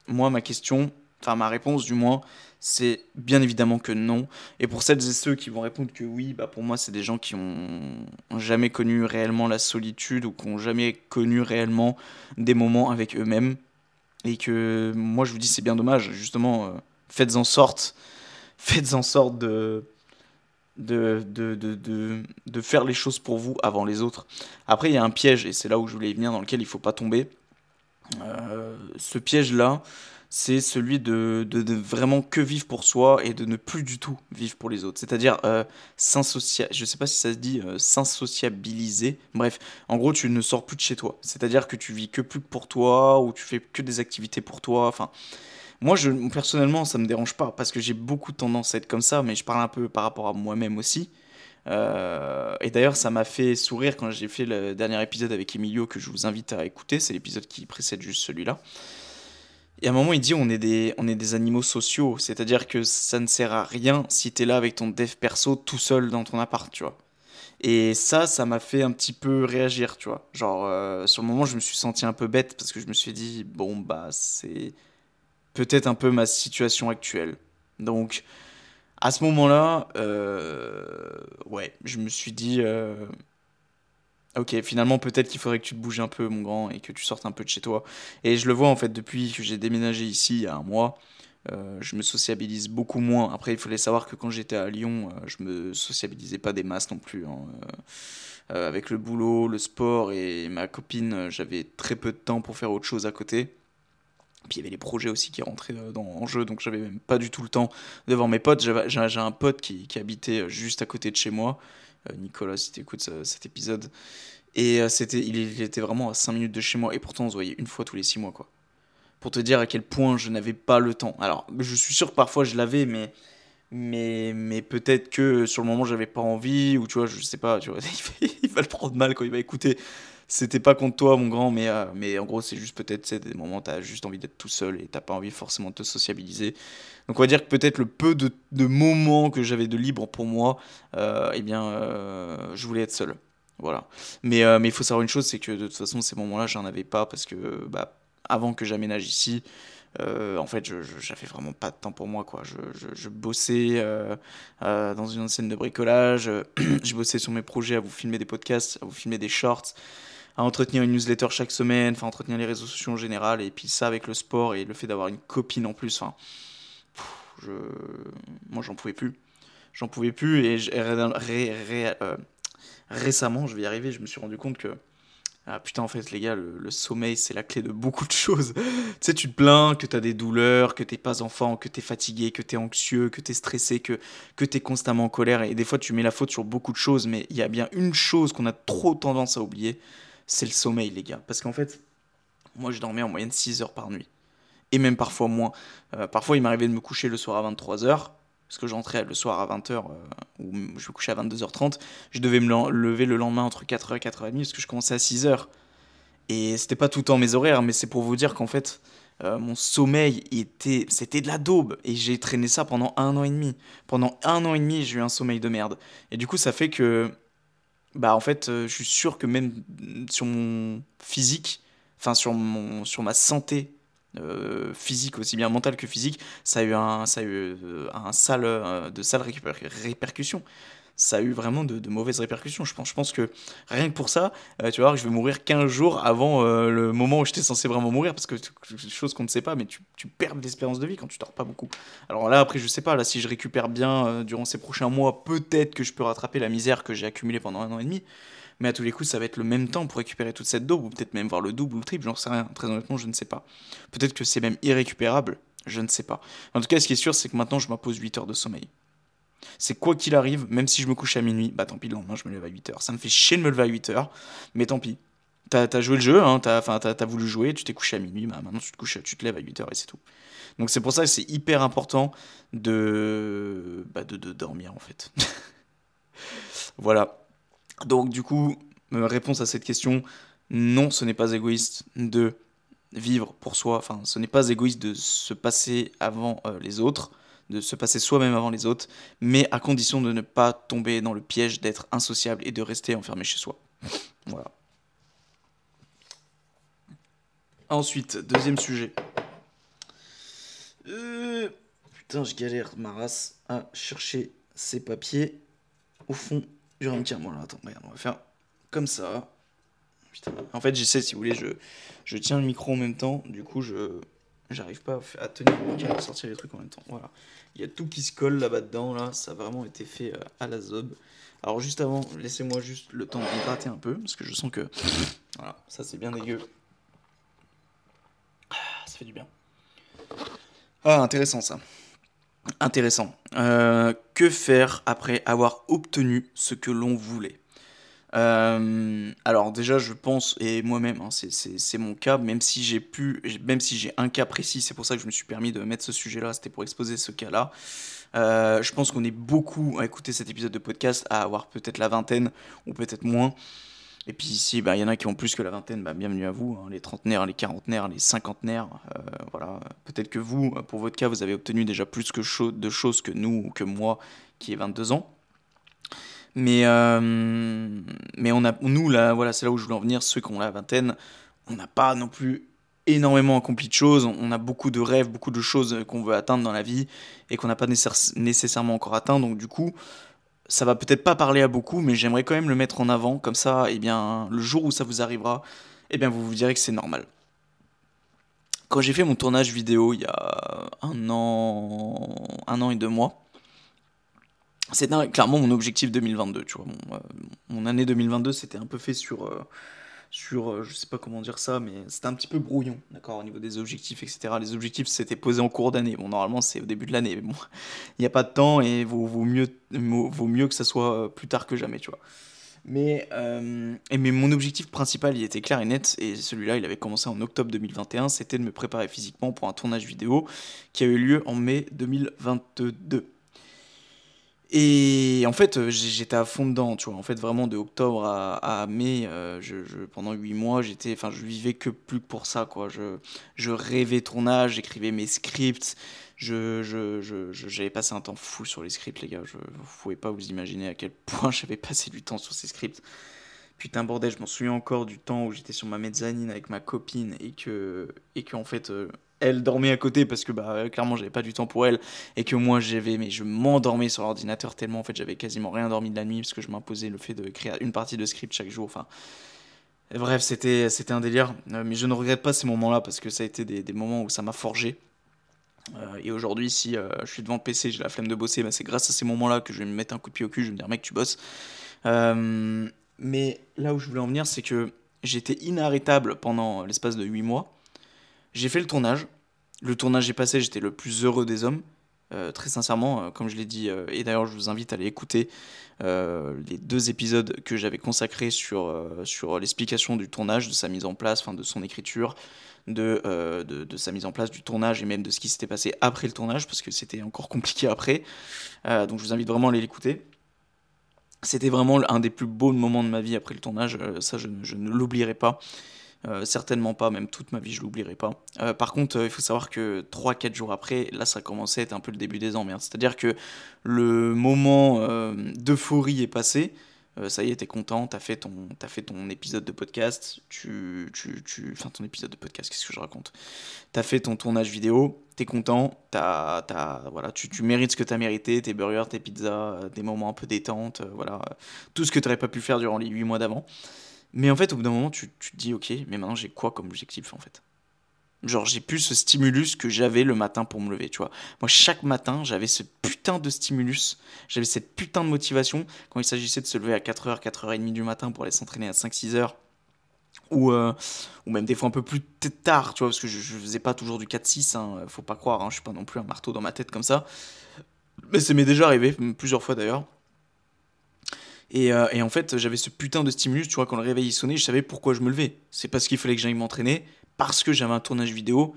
Moi, ma question, enfin ma réponse du moins, c'est bien évidemment que non. Et pour celles et ceux qui vont répondre que oui, bah pour moi, c'est des gens qui ont jamais connu réellement la solitude ou qui ont jamais connu réellement des moments avec eux-mêmes. Et que moi, je vous dis, c'est bien dommage. Justement, euh, faites en sorte, [LAUGHS] faites en sorte de de, de, de, de, faire les choses pour vous avant les autres. Après, il y a un piège, et c'est là où je voulais venir, dans lequel il faut pas tomber. Euh, ce piège-là, c'est celui de, de, vraiment que vivre pour soi et de ne plus du tout vivre pour les autres. C'est-à-dire euh, je ne sais pas si ça se dit euh, s'insociabiliser. Bref, en gros, tu ne sors plus de chez toi. C'est-à-dire que tu vis que plus pour toi ou tu fais que des activités pour toi. Enfin, moi, je, personnellement, ça me dérange pas parce que j'ai beaucoup tendance à être comme ça, mais je parle un peu par rapport à moi-même aussi. Euh, et d'ailleurs, ça m'a fait sourire quand j'ai fait le dernier épisode avec Emilio que je vous invite à écouter. C'est l'épisode qui précède juste celui-là. Et à un moment, il dit on est des, on est des animaux sociaux. C'est-à-dire que ça ne sert à rien si tu es là avec ton dev perso tout seul dans ton appart, tu vois. Et ça, ça m'a fait un petit peu réagir, tu vois. Genre, euh, sur le moment, je me suis senti un peu bête parce que je me suis dit, bon, bah, c'est peut-être un peu ma situation actuelle. Donc, à ce moment-là, euh, ouais, je me suis dit, euh, ok, finalement, peut-être qu'il faudrait que tu te bouges un peu, mon grand, et que tu sortes un peu de chez toi. Et je le vois, en fait, depuis que j'ai déménagé ici il y a un mois, euh, je me sociabilise beaucoup moins. Après, il fallait savoir que quand j'étais à Lyon, je me sociabilisais pas des masses non plus. Hein. avec le boulot, le sport et ma copine, j'avais très peu de temps pour faire autre chose à côté. Puis il y avait les projets aussi qui rentraient euh, en jeu, donc j'avais même pas du tout le temps de voir mes potes. J'ai un pote qui, habitait euh, juste à côté de chez moi, euh, Nicolas, si tu écoutes cet épisode. Et c'était, il, était vraiment à 5 minutes de chez moi, et pourtant on se voyait une fois tous les 6 mois, quoi. Pour te dire à quel point je n'avais pas le temps. Alors, je suis sûr que parfois je l'avais, mais, mais, mais peut-être que sur le moment j'avais pas envie, ou tu vois, je sais pas, tu vois, [LAUGHS] il va le prendre mal quand il va écouter c'était pas contre toi, mon grand, mais, euh, mais en gros, c'est juste peut-être des moments où tu as juste envie d'être tout seul et t'as pas envie forcément de te sociabiliser. Donc, on va dire que peut-être le peu de, moments que j'avais de libre pour moi, euh, eh bien, euh, je voulais être seul. Voilà. Mais euh, mais il faut savoir une chose, c'est que de toute façon, ces moments-là, j'en avais pas parce que bah, avant que j'aménage ici, en fait, je, j'avais vraiment pas de temps pour moi, quoi. Je, je, bossais dans une scène de bricolage, [CLEARS THROAT] je bossais sur mes projets, à vous filmer des podcasts, à vous filmer des shorts, à entretenir une newsletter chaque semaine, enfin entretenir les réseaux sociaux en général, et puis ça avec le sport et le fait d'avoir une copine en plus, je, moi j'en pouvais plus, j'en pouvais plus et récemment, je vais y arriver, je me suis rendu compte que ah putain, en fait, les gars, le, sommeil, c'est la clé de beaucoup de choses. [LAUGHS] tu sais, tu te plains que tu as des douleurs, que t'es pas enfant, que tu es fatigué, que tu es anxieux, que tu es stressé, que, que tu es constamment en colère. Et des fois, tu mets la faute sur beaucoup de choses, mais il y a bien une chose qu'on a trop tendance à oublier, c'est le sommeil, les gars. Parce qu'en fait, moi, je dormais en moyenne 6 heures par nuit. Et même parfois moins. Euh, parfois, il m'arrivait de me coucher le soir à 23 heures parce que j'entrais le soir à 20h, euh, ou je me couchais à 22h30, je devais me lever le lendemain entre 4h et 4h30, parce que je commençais à 6h. Et c'était pas tout le temps mes horaires, mais c'est pour vous dire qu'en fait, euh, mon sommeil était, c'était de la daube, et j'ai traîné ça pendant un an et demi. Pendant un an et demi, j'ai eu un sommeil de merde. Et du coup, ça fait que, bah en fait, je suis sûr que même sur mon physique, enfin sur, mon, sur ma santé euh, physique, aussi bien mental que physique, ça a eu un, ça a eu, euh, un sale, euh, de sales répercussions. Ça a eu vraiment de, mauvaises répercussions. Je pense, je pense que rien que pour ça, tu vas voir je vais mourir 15 jours avant le moment où j'étais censé vraiment mourir, parce que chose qu'on ne sait pas, mais tu, perds l'espérance de vie quand tu dors pas beaucoup. Alors là, après, je sais pas, là, si je récupère bien durant ces prochains mois, peut-être que je peux rattraper la misère que j'ai accumulée pendant un an et demi. Mais à tous les coups, ça va être le même temps pour récupérer toute cette daube, ou peut-être même voir le double ou le triple, j'en sais rien. Très honnêtement, je ne sais pas. Peut-être que c'est même irrécupérable, je ne sais pas. En tout cas, ce qui est sûr, c'est que maintenant, je m'impose 8 heures de sommeil. C'est quoi qu'il arrive, même si je me couche à minuit, bah tant pis, le lendemain, je me lève à 8 heures. Ça me fait chier de me lever à 8 heures, mais tant pis. T'as as joué le jeu, hein, t'as as, voulu jouer, tu t'es couché à minuit, bah maintenant tu te, couches, tu te lèves à 8 heures et c'est tout. Donc c'est pour ça que c'est hyper important de, bah, de dormir en fait. [LAUGHS] voilà. Donc du coup, réponse à cette question, non, ce n'est pas égoïste de vivre pour soi, enfin ce n'est pas égoïste de se passer avant euh, les autres, de se passer soi-même avant les autres, mais à condition de ne pas tomber dans le piège d'être insociable et de rester enfermé chez soi. Voilà. Ensuite, deuxième sujet. Euh, putain, je galère ma race à chercher ces papiers au fond tiens, bon, attends, on va faire comme ça. En fait, j'essaie, si vous voulez, je, je tiens le micro en même temps, du coup, je j'arrive pas à tenir à sortir les trucs en même temps. Voilà. Il y a tout qui se colle là-bas dedans, là, ça a vraiment été fait euh, à la zob. Alors, juste avant, laissez-moi juste le temps de gratter un peu, parce que je sens que. Voilà, ça c'est bien dégueu. Ah, ça fait du bien. Ah, intéressant ça. Intéressant. Euh, que faire après avoir obtenu ce que l'on voulait euh, alors déjà je pense et moi-même hein, c'est mon cas même si j'ai pu même si j'ai un cas précis c'est pour ça que je me suis permis de mettre ce sujet là c'était pour exposer ce cas là euh, je pense qu'on est beaucoup à écouter cet épisode de podcast à avoir peut-être la vingtaine ou peut-être moins et puis ici, bah, il y en a qui ont plus que la vingtaine, bah, bienvenue à vous, hein, les trentenaires, les quarantenaires, les cinquantenaires. Euh, voilà. Peut-être que vous, pour votre cas, vous avez obtenu déjà plus que de choses que nous ou que moi, qui ai 22 ans. Mais, euh, mais on a, nous, là, voilà, c'est là où je voulais en venir, ceux qui ont la vingtaine, on n'a pas non plus énormément accompli de choses, on a beaucoup de rêves, beaucoup de choses qu'on veut atteindre dans la vie et qu'on n'a pas nécessairement encore atteint. Donc du coup, ça va peut-être pas parler à beaucoup, mais j'aimerais quand même le mettre en avant, comme ça, eh bien, le jour où ça vous arrivera, eh bien, vous vous direz que c'est normal. Quand j'ai fait mon tournage vidéo il y a un an, un an et deux mois, c'était clairement mon objectif 2022, tu vois. Mon, euh, année 2022, c'était un peu fait sur, euh, sur, euh, je sais pas comment dire ça, mais c'était un petit peu brouillon, d'accord, au niveau des objectifs, etc. Les objectifs s'étaient posés en cours d'année. Bon, normalement, c'est au début de l'année, mais bon, [LAUGHS] il n'y a pas de temps et vaut, vaut, mieux, vaut mieux que ça soit euh, plus tard que jamais, tu vois. Mais, euh, mais mon objectif principal, il était clair et net, et celui-là, il avait commencé en octobre 2021, c'était de me préparer physiquement pour un tournage vidéo qui a eu lieu en mai 2022. Et en fait, euh, j'étais à fond dedans, tu vois. En fait, vraiment, de octobre à, mai, euh, je, pendant huit mois, j'étais, enfin, je vivais que plus que pour ça, quoi. Je, je rêvais tournage, j'écrivais mes scripts. Je, je, j'avais passé un temps fou sur les scripts, les gars. Je, vous pouvez pas vous imaginer à quel point [LAUGHS] j'avais passé du temps sur ces scripts. putain bordel, je m'en souviens encore du temps où j'étais sur ma mezzanine avec ma copine et que et que en fait euh, elle dormait à côté parce que bah clairement j'avais pas du temps pour elle et que moi j'avais mais je m'endormais sur l'ordinateur tellement en fait j'avais quasiment rien dormi de la nuit parce que je m'imposais le fait de créer une partie de script chaque jour enfin bref c'était c'était un délire euh, mais je ne regrette pas ces moments là parce que ça a été des, moments où ça m'a forgé euh, et aujourd'hui, si euh, je suis devant le PC, j'ai la flemme de bosser, bah, c'est grâce à ces moments-là que je vais me mettre un coup de pied au cul, je vais me dire, mec, tu bosses. Mais là où je voulais en venir, c'est que j'étais inarrêtable pendant l'espace de 8 mois. J'ai fait le tournage. Le tournage est passé, j'étais le plus heureux des hommes. très sincèrement, comme je l'ai dit, et d'ailleurs je vous invite à aller écouter les deux épisodes que j'avais consacrés sur, l'explication du tournage, de sa mise en place, enfin de son écriture, euh, de, sa mise en place, du tournage et même de ce qui s'était passé après le tournage, parce que c'était encore compliqué après. Euh, donc je vous invite vraiment à aller l'écouter. C'était vraiment un des plus beaux moments de ma vie après le tournage, euh, ça je, ne l'oublierai pas. Certainement pas, même toute ma vie je l'oublierai pas. par contre, il faut savoir que 3-4 jours après, là ça commençait à être un peu le début des emmerdes. C'est-à-dire que le moment d'euphorie est passé, euh, ça y est, t'es content, t'as fait, ton, as fait ton épisode de podcast, tu, tu, tu, enfin ton épisode de podcast, qu'est-ce que je raconte? T'as fait ton tournage vidéo, t'es content, as, as, voilà, tu, tu mérites ce que t'as mérité, tes burgers, tes pizzas, euh, des moments un peu détente, euh, voilà, tout ce que t'aurais pas pu faire durant les 8 mois d'avant. Mais en fait, au bout d'un moment, tu, tu te dis, ok, mais maintenant j'ai quoi comme objectif en fait? Genre, j'ai plus ce stimulus que j'avais le matin pour me lever, tu vois. Moi, chaque matin, j'avais ce putain de stimulus, j'avais cette putain de motivation quand il s'agissait de se lever à 4h, 4h30 du matin pour aller s'entraîner à 5-6h. Ou, euh, ou même des fois un peu plus tard, tu vois, parce que je, je faisais pas toujours du 4-6, hein, faut pas croire, hein, je suis pas non plus un marteau dans ma tête comme ça. Mais ça m'est déjà arrivé, plusieurs fois d'ailleurs. Et, euh, et, en fait, j'avais ce putain de stimulus, tu vois, quand le réveil sonnait, je savais pourquoi je me levais. C'est parce qu'il fallait que j'aille m'entraîner, parce que j'avais un tournage vidéo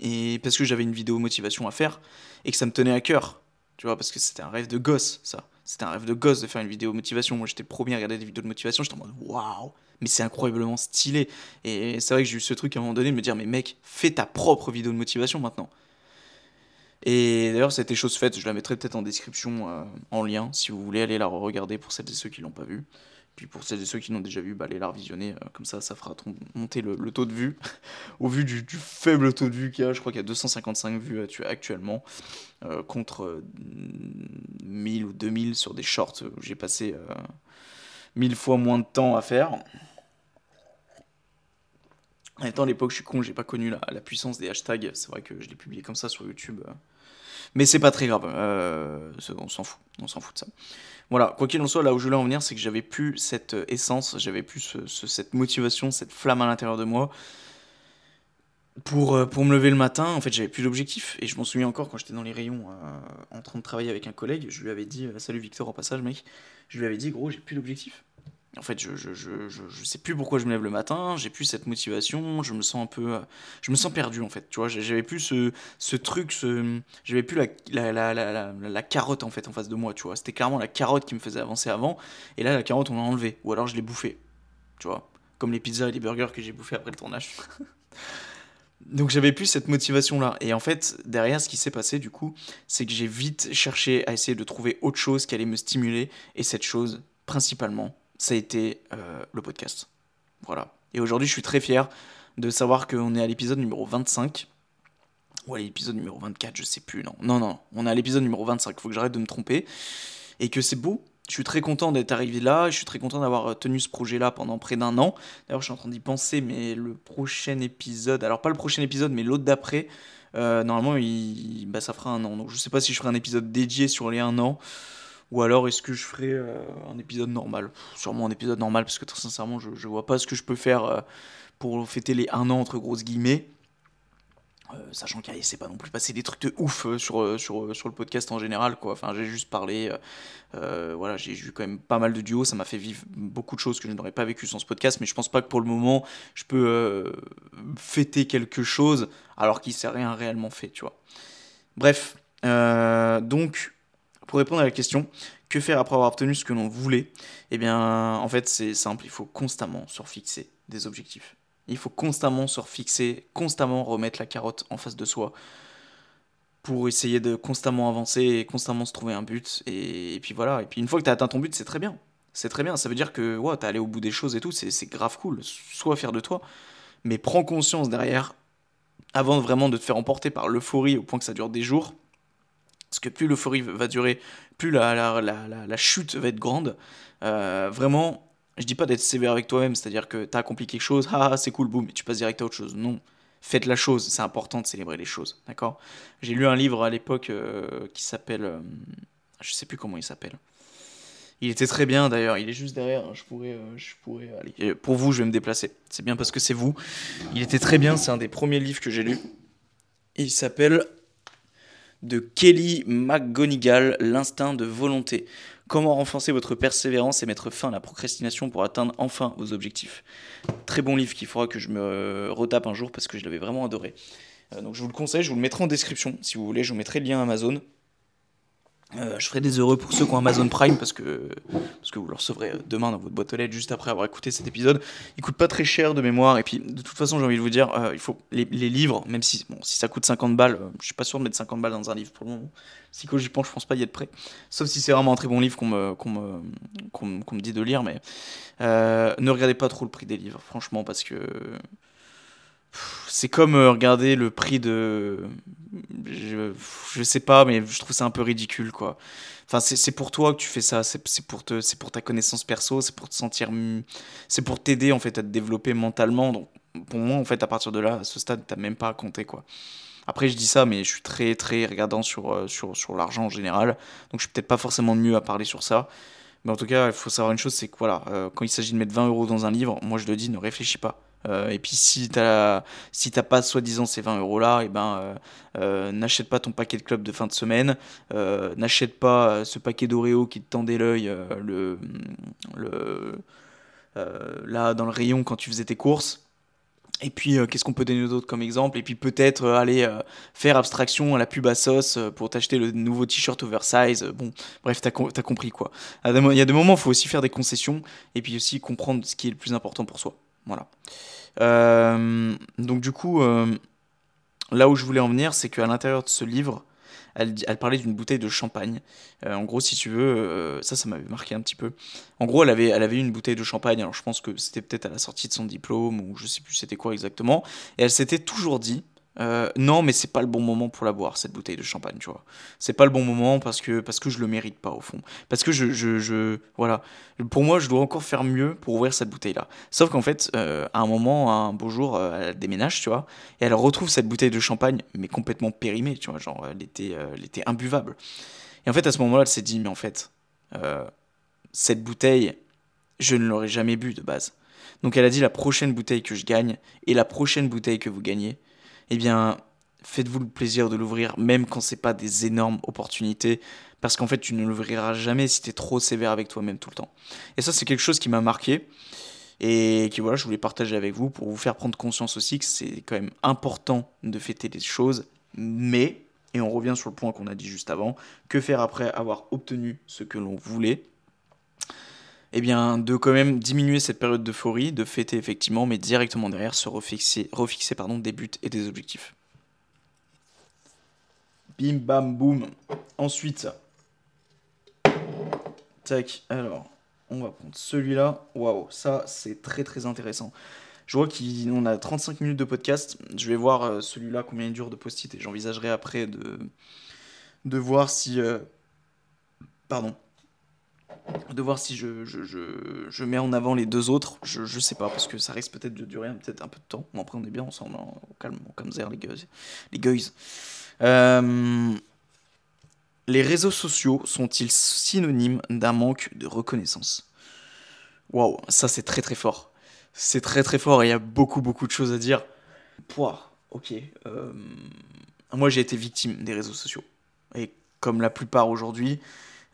et parce que j'avais une vidéo motivation à faire et que ça me tenait à cœur. Tu vois, parce que c'était un rêve de gosse, ça. C'était un rêve de gosse de faire une vidéo motivation. Moi, j'étais le premier à regarder des vidéos de motivation. J'étais en mode waouh, mais c'est incroyablement stylé. Et c'est vrai que j'ai eu ce truc à un moment donné de me dire, mais mec, fais ta propre vidéo de motivation maintenant. Et d'ailleurs, c'était chose faite. Je la mettrai peut-être en description, euh, en lien, si vous voulez aller la regarder pour celles et ceux qui l'ont pas vue. Puis pour celles et ceux qui l'ont déjà vu, bah, allez la revisionner, euh, comme ça, ça fera monter le, taux de vue. [LAUGHS] Au vu du, faible taux de vue qu'il y a, je crois qu'il y a 255 vues actuellement, euh, contre 1000 ou 2000 sur des shorts où j'ai passé 1000 fois moins de temps à faire. En même temps, à l'époque, je suis con, j'ai pas connu la, puissance des hashtags. C'est vrai que je l'ai publié comme ça sur YouTube. Mais c'est pas très grave. Euh, on s'en fout. On s'en fout de ça. Voilà, quoi qu'il en soit, là où je voulais en venir, c'est que j'avais plus cette euh, essence, j'avais plus cette motivation, cette flamme à l'intérieur de moi pour, euh, pour me lever le matin. En fait, j'avais plus d'objectif. Et je m'en souviens encore quand j'étais dans les rayons en train de travailler avec un collègue. Je lui avais dit Salut Victor, en passage, mec. Je lui avais dit Gros, j'ai plus d'objectif. En fait, je, je, je, je, sais plus pourquoi je me lève le matin, j'ai plus cette motivation, je me sens un peu. Je me sens perdu en fait, tu vois. J'avais plus ce, ce truc, ce, j'avais plus la, la, la, la, carotte en fait en face de moi, tu vois. C'était clairement la carotte qui me faisait avancer avant, et là la carotte on l'a enlevée, ou alors je l'ai bouffée, tu vois. Comme les pizzas et les burgers que j'ai bouffés après le tournage. [LAUGHS] Donc j'avais plus cette motivation là. Et en fait, derrière, ce qui s'est passé du coup, c'est que j'ai vite cherché à essayer de trouver autre chose qui allait me stimuler, et cette chose, principalement, ça a été euh, le podcast. Voilà. Et aujourd'hui, je suis très fier de savoir qu'on est à l'épisode numéro 25. Ou à l'épisode numéro 24, je sais plus, non. Non, non, on est à l'épisode numéro 25, il faut que j'arrête de me tromper. Et que c'est beau. Je suis très content d'être arrivé là, je suis très content d'avoir euh, tenu ce projet-là pendant près d'un an. D'ailleurs, je suis en train d'y penser, mais le prochain épisode, alors pas le prochain épisode, mais l'autre d'après, euh, normalement, il, bah, ça fera un an. Donc je sais pas si je ferai un épisode dédié sur les un an. Ou alors est-ce que je ferai euh, un épisode normal? Sûrement un épisode normal parce que très sincèrement je, vois pas ce que je peux faire euh, pour fêter les 1 an entre grosses guillemets. Euh, sachant qu'il s'est pas non plus passé des trucs de ouf sur, sur, sur le podcast en général quoi. Enfin j'ai juste parlé, voilà j'ai eu quand même pas mal de duos, ça m'a fait vivre beaucoup de choses que je n'aurais pas vécu sans ce podcast, mais je pense pas que pour le moment je peux fêter quelque chose alors qu'il s'est rien réellement fait, tu vois. Bref, donc pour répondre à la question, que faire après avoir obtenu ce que l'on voulait? Eh bien, en fait, c'est simple, il faut constamment surfixer des objectifs. Il faut constamment surfixer, constamment remettre la carotte en face de soi pour essayer de constamment avancer et constamment se trouver un but. Et, puis voilà, et puis une fois que tu as atteint ton but, c'est très bien. c'est très bien. Ça veut dire que ouais, t'es allé au bout des choses et tout, c'est grave cool. Sois fier de toi, mais prends conscience derrière, avant vraiment de te faire emporter par l'euphorie au point que ça dure des jours. Parce que plus l'euphorie va durer, plus la, chute va être grande. Euh, vraiment, je dis pas d'être sévère avec toi-même, c'est-à-dire que t'as accompli quelque chose, ah c'est cool, boum, et tu passes direct à autre chose. Non, faites la chose, c'est important de célébrer les choses, d'accord? J'ai lu un livre à l'époque euh, qui s'appelle, euh, je sais plus comment il s'appelle. Il était très bien d'ailleurs, il est juste derrière, hein, je pourrais, euh, je pourrais aller. pour vous, je vais me déplacer, c'est bien parce que c'est vous. Il était très bien, c'est un des premiers livres que j'ai lu. Il s'appelle de Kelly McGonigal, L'instinct de volonté. Comment renforcer votre persévérance et mettre fin à la procrastination pour atteindre enfin vos objectifs? Très bon livre qu'il faudra que je me retape un jour parce que je l'avais vraiment adoré. Euh, donc je vous le conseille, je vous le mettrai en description si vous voulez, je vous mettrai le lien Amazon. Euh, je ferai des heureux pour ceux qui ont Amazon Prime parce que, parce que vous le recevrez demain dans votre boîte aux lettres juste après avoir écouté cet épisode. Il coûte pas très cher de mémoire et puis de toute façon j'ai envie de vous dire, euh, il faut les, livres, même si bon, si ça coûte 50 balles, euh, je suis pas sûr de mettre 50 balles dans un livre pour le moment. Pense, je pense pas y être prêt. Sauf si c'est vraiment un très bon livre qu'on me, qu'on me, qu'on me dit de lire, mais ne regardez pas trop le prix des livres, franchement, parce que c'est comme euh, regarder le prix de. Je, je sais pas, mais je trouve ça un peu ridicule, quoi. Enfin, c'est pour toi que tu fais ça, c'est pour, te, pour ta connaissance perso, c'est pour te sentir. C'est pour t'aider, en fait, à te développer mentalement. Donc, pour moi, en fait, à partir de là, à ce stade, t'as même pas à compter, quoi. Après, je dis ça, mais je suis très, très regardant sur, euh, sur, sur l'argent en général. Donc, je suis peut-être pas forcément mieux à parler sur ça. Mais en tout cas, il faut savoir une chose c'est que voilà, euh, quand il s'agit de mettre 20 euros dans un livre, moi je le dis, ne réfléchis pas. Euh, et puis si t'as si t'as pas soi-disant ces 20 euros là, et eh ben euh, euh, n'achète pas ton paquet de club de fin de semaine, n'achète pas ce paquet d'Oreo qui te tendait l'œil le, le là dans le rayon quand tu faisais tes courses. Et puis, qu'est-ce qu'on peut donner d'autre comme exemple? Et puis, peut-être aller faire abstraction à la pub à sauce pour t'acheter le nouveau t-shirt oversize. bon, bref, t'as as compris quoi. Il y a des moments, il faut aussi faire des concessions et puis aussi comprendre ce qui est le plus important pour soi. Voilà. Euh, donc du coup, euh, là où je voulais en venir, c'est qu'à l'intérieur de ce livre, elle, parlait d'une bouteille de champagne. Euh, en gros, si tu veux, ça, ça m'avait marqué un petit peu. En gros, elle avait, elle avait une bouteille de champagne. Alors, je pense que c'était peut-être à la sortie de son diplôme ou je sais plus c'était quoi exactement. Et elle s'était toujours dit, euh, non, mais c'est pas le bon moment pour la boire, cette bouteille de champagne, tu vois. C'est pas le bon moment parce que, parce que je le mérite pas, au fond. Parce que je, je, Voilà. Pour moi, je dois encore faire mieux pour ouvrir cette bouteille-là. Sauf qu'en fait, euh, à un moment, un beau jour, euh, elle déménage, tu vois, et elle retrouve cette bouteille de champagne, mais complètement périmée, tu vois, genre, elle était, elle était imbuvable. Et en fait, à ce moment-là, elle s'est dit, mais en fait, cette bouteille, je ne l'aurais jamais bu de base. Donc elle a dit la prochaine bouteille que je gagne et la prochaine bouteille que vous gagnez, eh bien, faites-vous le plaisir de l'ouvrir, même quand c'est pas des énormes opportunités, parce qu'en fait, tu ne l'ouvriras jamais si tu es trop sévère avec toi-même tout le temps. Et ça, c'est quelque chose qui m'a marqué et qui voilà, je voulais partager avec vous pour vous faire prendre conscience aussi que c'est quand même important de fêter les choses, mais et on revient sur le point qu'on a dit juste avant, que faire après avoir obtenu ce que l'on voulait eh bien, de quand même diminuer cette période d'euphorie, de fêter effectivement, mais directement derrière se refixer, refixer pardon, des buts et des objectifs. Bim bam boum. Ensuite, tac, alors, on va prendre celui-là. Waouh, ça c'est très très intéressant. Je vois qu'on a 35 minutes de podcast. Je vais voir euh, celui-là combien il dure de post-it et j'envisagerai après de, de voir si. Euh, pardon de voir si je, je, je, mets en avant les deux autres. Je, je sais pas, parce que ça risque peut-être de durer peut-être un peu de temps. Mais après, on est bien ensemble, hein, au calme, au calme les guys. Les. Euh, les réseaux sociaux sont-ils synonymes d'un manque de reconnaissance? Waouh, ça c'est très très fort. C'est très très fort et il y a beaucoup beaucoup de choses à dire. Pouah, ok. Euh, moi j'ai été victime des réseaux sociaux. Et comme la plupart aujourd'hui,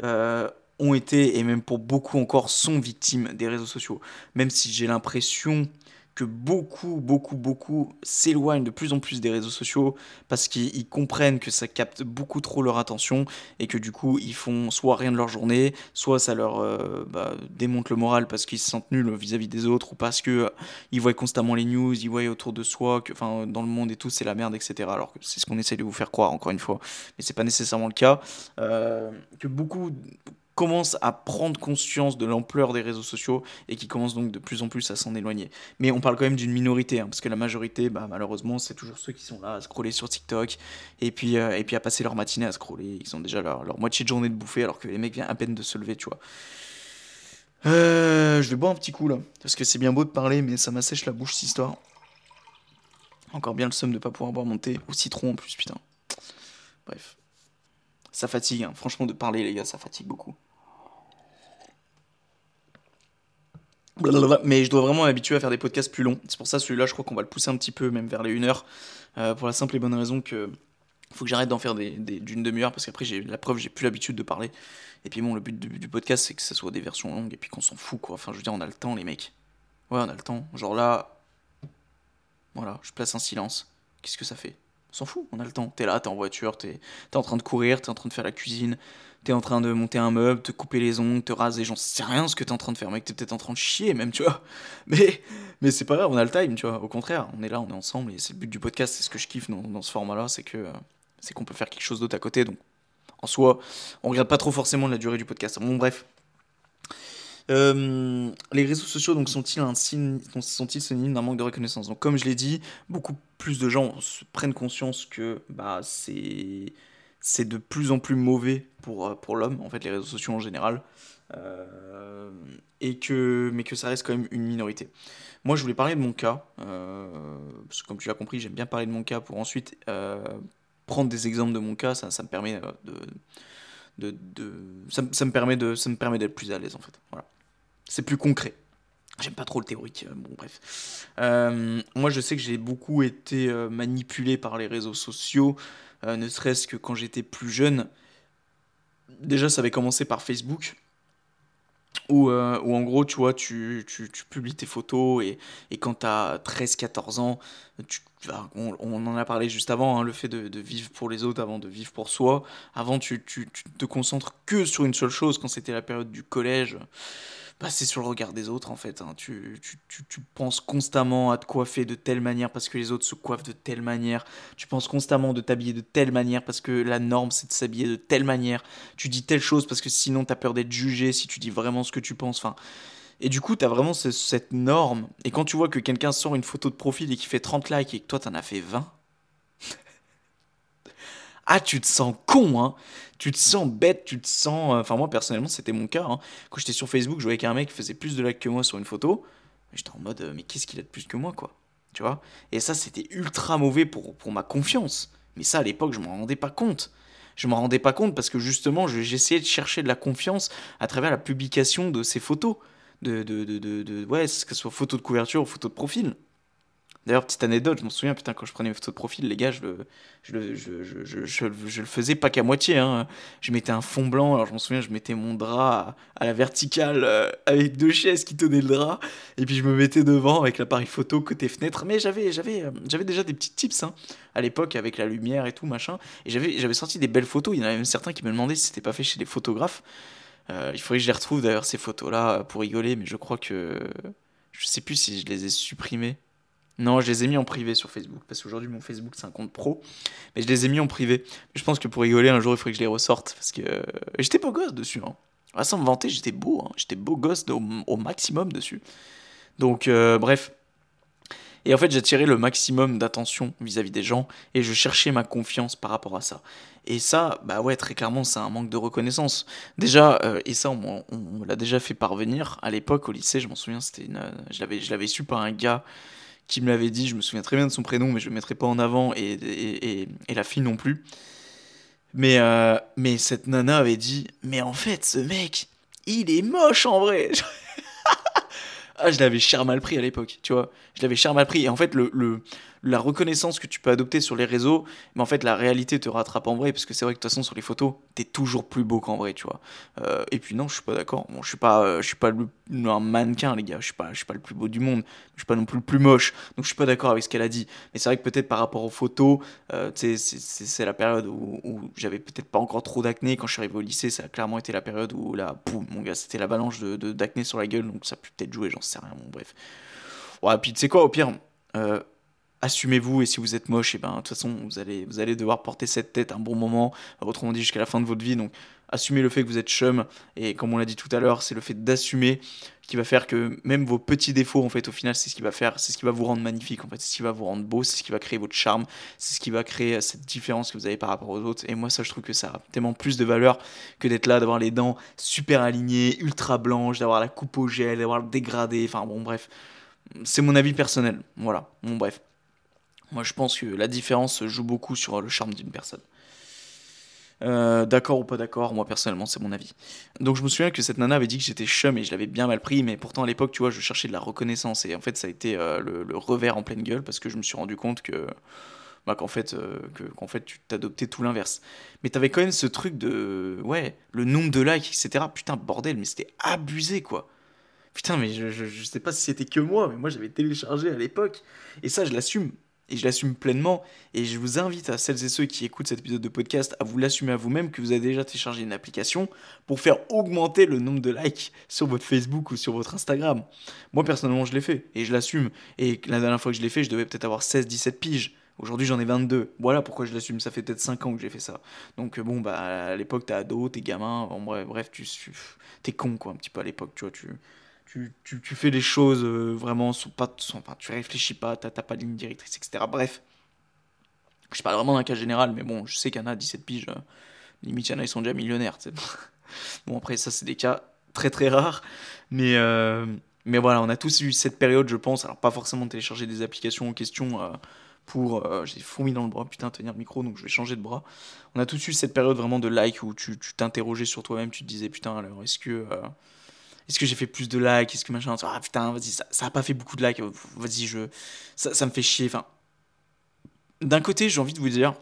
euh, ont été, et même pour beaucoup encore, sont victimes des réseaux sociaux. Même si j'ai l'impression que beaucoup, beaucoup, beaucoup s'éloignent de plus en plus des réseaux sociaux parce qu'ils comprennent que ça capte beaucoup trop leur attention et que du coup ils font soit rien de leur journée, soit ça leur euh, bah, démonte le moral parce qu'ils se sentent nuls vis-à-vis des autres ou parce que euh, voient constamment les news, ils voient autour de soi que, enfin, dans le monde et tout c'est la merde, etc. Alors que c'est ce qu'on essaie de vous faire croire encore une fois, mais c'est pas nécessairement le cas. Euh, que beaucoup commencent à prendre conscience de l'ampleur des réseaux sociaux et qui commencent donc de plus en plus à s'en éloigner. Mais on parle quand même d'une minorité, hein, parce que la majorité, bah, malheureusement, c'est toujours ceux qui sont là à scroller sur TikTok et puis, euh, et puis à passer leur matinée à scroller. Ils ont déjà leur, leur, moitié de journée de bouffer alors que les mecs viennent à peine de se lever, tu vois. Euh, je vais boire un petit coup là, parce que c'est bien beau de parler, mais ça m'assèche la bouche cette histoire. Encore bien le somme de pas pouvoir boire mon thé au citron en plus, putain. Bref. Ça fatigue, hein. franchement, de parler, les gars, ça fatigue beaucoup. Mais je dois vraiment m'habituer à faire des podcasts plus longs. C'est pour ça, celui-là, je crois qu'on va le pousser un petit peu, même vers les 1 heure. Euh, pour la simple et bonne raison que faut que j'arrête d'en faire des, d'une demi-heure parce qu'après j'ai la preuve j'ai plus l'habitude de parler et puis bon le but du, podcast c'est que ce soit des versions longues et puis qu'on s'en fout quoi enfin je veux dire on a le temps les mecs ouais on a le temps genre là voilà je place un silence qu'est-ce que ça fait? S'en fout on a le temps t'es là t'es en voiture t'es es en train de courir t'es en train de faire la cuisine t'es en train de monter un meuble te couper les ongles te raser j'en sais rien ce que t'es en train de faire mec t'es peut-être en train de chier même tu vois [LAUGHS] mais mais c'est pas grave on a le time tu vois au contraire on est là on est ensemble et c'est le but du podcast c'est ce que je kiffe dans, dans ce format là c'est que c'est qu'on peut faire quelque chose d'autre à côté. Donc, en soi, on regarde pas trop forcément la durée du podcast. Bon, bref. Euh, les réseaux sociaux donc sont-ils un signe, sont-ils synonymes d'un manque de reconnaissance? Donc, comme je l'ai dit, beaucoup plus de gens prennent conscience que bah c'est c'est de plus en plus mauvais pour euh, pour l'homme en fait les réseaux sociaux en général euh, et que mais que ça reste quand même une minorité. Moi, je voulais parler de mon cas parce que comme tu l'as compris, j'aime bien parler de mon cas pour ensuite prendre des exemples de mon cas, ça, ça me permet de, de, de ça, ça, me permet de ça me permet d'être plus à l'aise en fait. C'est plus concret. J'aime pas trop le théorique. Euh, bon bref. Euh, moi je sais que j'ai beaucoup été manipulé par les réseaux sociaux, ne serait-ce que quand j'étais plus jeune. Déjà ça avait commencé par Facebook. Où, en gros, tu vois, tu, tu, tu publies tes photos et, et quand tu as 13-14 ans, tu, on, en a parlé juste avant, hein, le fait de, vivre pour les autres avant de vivre pour soi. Avant, tu, tu, te concentres que sur une seule chose quand c'était la période du collège. Bah, c'est sur le regard des autres en fait. Hein. Tu, tu, penses constamment à te coiffer de telle manière parce que les autres se coiffent de telle manière. Tu penses constamment de t'habiller de telle manière parce que la norme c'est de s'habiller de telle manière. Tu dis telle chose parce que sinon t'as peur d'être jugé si tu dis vraiment ce que tu penses. Enfin, et du coup, tu as vraiment cette norme. Et quand tu vois que quelqu'un sort une photo de profil et qui fait 30 likes et que toi, t'en as fait 20, ah, tu te sens con, hein. Tu te sens bête, tu te sens. Euh, enfin, moi, personnellement, c'était mon cas. Hein. Quand j'étais sur Facebook, je voyais qu'un mec faisait plus de likes que moi sur une photo. J'étais en mode, euh, mais qu'est-ce qu'il a de plus que moi, quoi Tu vois Et ça, c'était ultra mauvais pour, pour ma confiance. Mais ça, à l'époque, je m'en rendais pas compte. Je m'en rendais pas compte parce que justement, j'essayais de chercher de la confiance à travers la publication de ces photos de, de, de, de, ouais, que ce soit photo de couverture ou photo de profil. D'ailleurs, petite anecdote, je m'en souviens, putain, quand je prenais mes photos de profil, les gars, je le, faisais pas qu'à moitié. Hein. Je mettais un fond blanc, alors je m'en souviens, je mettais mon drap à, la verticale euh, avec deux chaises qui tenaient le drap, et puis je me mettais devant avec l'appareil photo côté fenêtre. Mais j'avais, euh, déjà des petits tips hein, à l'époque avec la lumière et tout, machin. Et j'avais, j'avais sorti des belles photos. Il y en avait même certains qui me demandaient si c'était pas fait chez des photographes. Euh, il faudrait que je les retrouve d'ailleurs ces photos-là pour rigoler, mais je crois que je sais plus si je les ai supprimées. Non, je les ai mis en privé sur Facebook parce qu'aujourd'hui mon Facebook c'est un compte pro, mais je les ai mis en privé. je pense que pour rigoler un jour il faudrait que je les ressorte parce que j'étais beau gosse dessus. Hein. sans me vanter, j'étais beau, hein. j'étais beau gosse au, maximum dessus. Donc euh, bref, et en fait, j'attirais le maximum d'attention vis-à-vis des gens et je cherchais ma confiance par rapport à ça. Et ça, bah ouais, très clairement, c'est un manque de reconnaissance. Déjà, euh, et ça, on, on, l'a déjà fait parvenir à l'époque au lycée, je m'en souviens, c'était une, je l'avais su par un gars qui me l'avait dit, je me souviens très bien de son prénom, mais je le mettrai pas en avant, et, et, et, la fille non plus. Mais, euh, mais cette nana avait dit, mais en fait, ce mec, il est moche en vrai. [LAUGHS] ah, je l'avais cher mal pris à l'époque, tu vois. Je l'avais cher mal pris. Et en fait, le, le, la reconnaissance que tu peux adopter sur les réseaux, mais en fait, la réalité te rattrape en vrai, parce que c'est vrai que de toute façon, sur les photos, t'es toujours plus beau qu'en vrai, tu vois. Euh, et puis, non, je suis pas d'accord. Bon, je suis pas, euh, je suis pas un mannequin, les gars. Je suis pas, je suis pas le plus beau du monde. Je suis pas non plus le plus moche. Donc, je suis pas d'accord avec ce qu'elle a dit. Mais c'est vrai que peut-être par rapport aux photos, euh, c'est la période où, j'avais peut-être pas encore trop d'acné. Quand je suis arrivé au lycée, ça a clairement été la période où là, poum, mon gars, c'était l'avalanche de d'acné sur la gueule, donc ça peut peut-être jouer, j'en sais rien. Bon, bref. Ouais, puis tu sais quoi, au pire, euh, assumez-vous et si vous êtes moche, et eh ben de toute façon vous allez vous allez devoir porter cette tête un bon moment, autrement dit jusqu'à la fin de votre vie. Donc Assumez le fait que vous êtes chum, et comme on l'a dit tout à l'heure, c'est le fait d'assumer qui va faire que même vos petits défauts, en fait, au final, c'est ce qui va faire, c'est ce qui va vous rendre magnifique, en fait, c'est ce qui va vous rendre beau, c'est ce qui va créer votre charme, c'est ce qui va créer cette différence que vous avez par rapport aux autres. Et moi, ça, je trouve que ça a tellement plus de valeur que d'être là, d'avoir les dents super alignées, ultra blanches, d'avoir la coupe au gel, d'avoir le dégradé, enfin bon, bref. C'est mon avis personnel, voilà, bon, bref. Moi, je pense que la différence joue beaucoup sur le charme d'une personne. Euh, d'accord ou pas d'accord, moi personnellement c'est mon avis. Donc je me souviens que cette nana avait dit que j'étais chum et je l'avais bien mal pris, mais pourtant à l'époque tu vois je cherchais de la reconnaissance et en fait ça a été euh, le, revers en pleine gueule parce que je me suis rendu compte que bah, qu'en fait euh, que, qu'en fait tu t'adoptais tout l'inverse. Mais t'avais quand même ce truc de ouais le nombre de likes etc. Putain bordel mais c'était abusé quoi. Putain mais je, je, je sais pas si c'était que moi mais moi j'avais téléchargé à l'époque et ça je l'assume et je l'assume pleinement. Et je vous invite à celles et ceux qui écoutent cet épisode de podcast à vous l'assumer à vous-même que vous avez déjà téléchargé une application pour faire augmenter le nombre de likes sur votre Facebook ou sur votre Instagram. Moi personnellement je l'ai fait et je l'assume. Et la dernière fois que je l'ai fait, je devais peut-être avoir 16-17 piges. Aujourd'hui j'en ai 22. Voilà pourquoi je l'assume. Ça fait peut-être 5 ans que j'ai fait ça. Donc bon, bah à l'époque t'es ado, t'es gamin. bref, bref, tu t'es con quoi un petit peu à l'époque. Tu vois, tu tu, fais les choses euh, vraiment sans pas. Sans, enfin, tu réfléchis pas, t'as pas de ligne directrice, etc. Bref. Je parle vraiment d'un cas général, mais bon, je sais qu'il y en a 17 piges. Euh, limite, il y en a, ils sont déjà millionnaires. [LAUGHS] bon, après, ça, c'est des cas très très rares. Mais, euh, mais voilà, on a tous eu cette période, je pense. Alors, pas forcément télécharger des applications en question pour. J'ai fourmi dans le bras, putain, tenir le micro, donc je vais changer de bras. On a tous eu cette période vraiment de like où tu t'interrogeais sur toi-même, tu te disais, putain, alors, est-ce que est-ce que j'ai fait plus de likes? Est-ce que machin? Ah putain, vas-y, ça, ça a pas fait beaucoup de likes. Vas-y, je, ça, me fait chier. Enfin, d'un côté, j'ai envie de vous dire,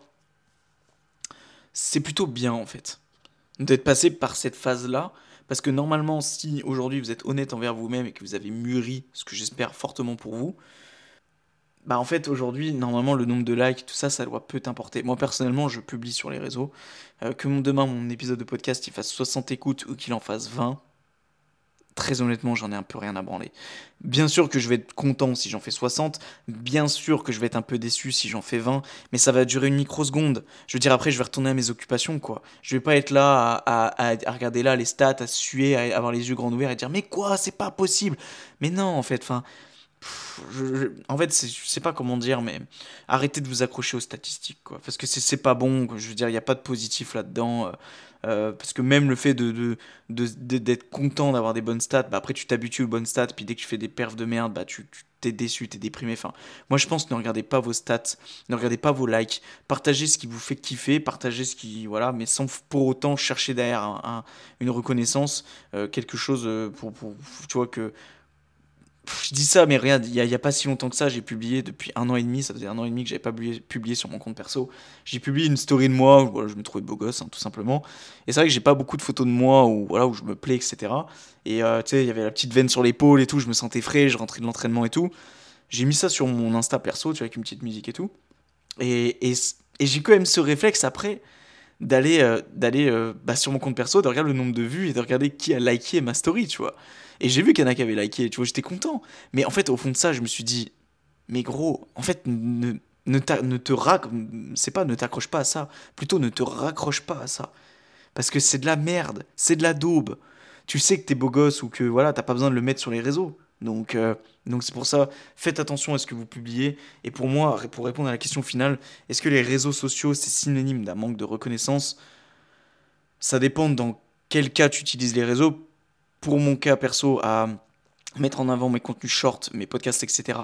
c'est plutôt bien en fait d'être passé par cette phase-là. Parce que normalement, si aujourd'hui vous êtes honnête envers vous-même et que vous avez mûri, ce que j'espère fortement pour vous, bah en fait aujourd'hui, normalement le nombre de likes, tout ça, ça doit peu t'importer. Moi personnellement, je publie sur les réseaux. Euh, que demain mon épisode de podcast il fasse 60 écoutes ou qu'il en fasse 20, très honnêtement, j'en ai un peu rien à branler. Bien sûr que je vais être content si j'en fais 60, bien sûr que je vais être un peu déçu si j'en fais 20, mais ça va durer une microseconde. Je veux dire, après, je vais retourner à mes occupations, quoi. Je vais pas être là à, regarder là les stats, à suer, à avoir les yeux grands ouverts et dire, mais quoi, c'est pas possible. Mais non, en fait, enfin. en fait, je sais pas comment dire, mais arrêtez de vous accrocher aux statistiques, quoi. Parce que c'est pas bon, Je veux dire, il n'y a pas de positif là-dedans. Euh, euh, parce que même le fait de, d'être content d'avoir des bonnes stats, bah après tu t'habitues aux bonnes stats, puis dès que tu fais des perfs de merde, bah tu, t'es déçu, t'es déprimé. Enfin, moi je pense ne regardez pas vos stats, ne regardez pas vos likes, partagez ce qui vous fait kiffer, partagez ce qui voilà, mais sans pour autant chercher derrière une reconnaissance, euh, quelque chose euh, pour, pour, tu vois que je dis ça, mais rien, il n'y a, pas si longtemps que ça, j'ai publié depuis un an et demi, ça faisait un an et demi que j'avais pas publié, sur mon compte perso. J'ai publié une story de moi je me trouvais beau gosse, hein, tout simplement. Et c'est vrai que j'ai pas beaucoup de photos de moi où, où je me plais, etc. Et euh, tu sais, il y avait la petite veine sur l'épaule et tout, je me sentais frais, je rentrais de l'entraînement et tout. J'ai mis ça sur mon Insta perso, tu vois, avec une petite musique et tout. Et, j'ai quand même ce réflexe après d'aller euh, euh, bah, sur mon compte perso, de regarder le nombre de vues et de regarder qui a liké ma story, tu vois. Et j'ai vu qu'il y en a qui avaient liké, tu vois, j'étais content. Mais en fait, au fond de ça, je me suis dit, mais gros, en fait, ne, ne, te c'est pas ne t'accroche pas à ça, plutôt ne te raccroche pas à ça. Parce que c'est de la merde, c'est de la daube. Tu sais que t'es beau gosse ou que voilà, t'as pas besoin de le mettre sur les réseaux. Donc, euh, donc c'est pour ça, faites attention à ce que vous publiez. Et pour moi, pour répondre à la question finale, est-ce que les réseaux sociaux c'est synonyme d'un manque de reconnaissance? Ça dépend dans quel cas tu utilises les réseaux pour mon cas perso, à mettre en avant mes contenus shorts, mes podcasts, etc.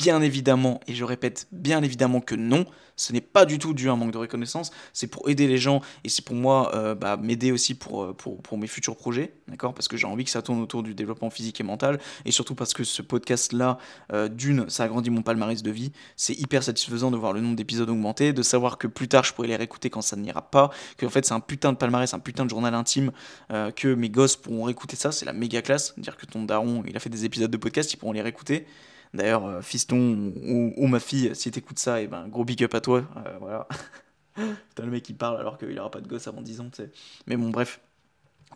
Bien évidemment, et je répète, bien évidemment que non, ce n'est pas du tout dû à un manque de reconnaissance, c'est pour aider les gens et c'est pour moi euh, bah, m'aider aussi pour, euh, pour, pour, mes futurs projets, d'accord Parce que j'ai envie que ça tourne autour du développement physique et mental et surtout parce que ce podcast-là, euh, d'une, ça agrandit mon palmarès de vie, c'est hyper satisfaisant de voir le nombre d'épisodes augmenter, de savoir que plus tard je pourrai les réécouter quand ça n'ira pas, que en fait c'est un putain de palmarès, un putain de journal intime, que mes gosses pourront réécouter ça, c'est la méga classe, dire que ton daron il a fait des épisodes de podcast, ils pourront les réécouter. D'ailleurs, euh, fiston ou, ma fille, si t'écoutes ça, et eh ben gros big up à toi. Euh, voilà. [LAUGHS] Putain, le mec il parle alors qu'il aura pas de gosse avant 10 ans, tu. Mais bon, bref.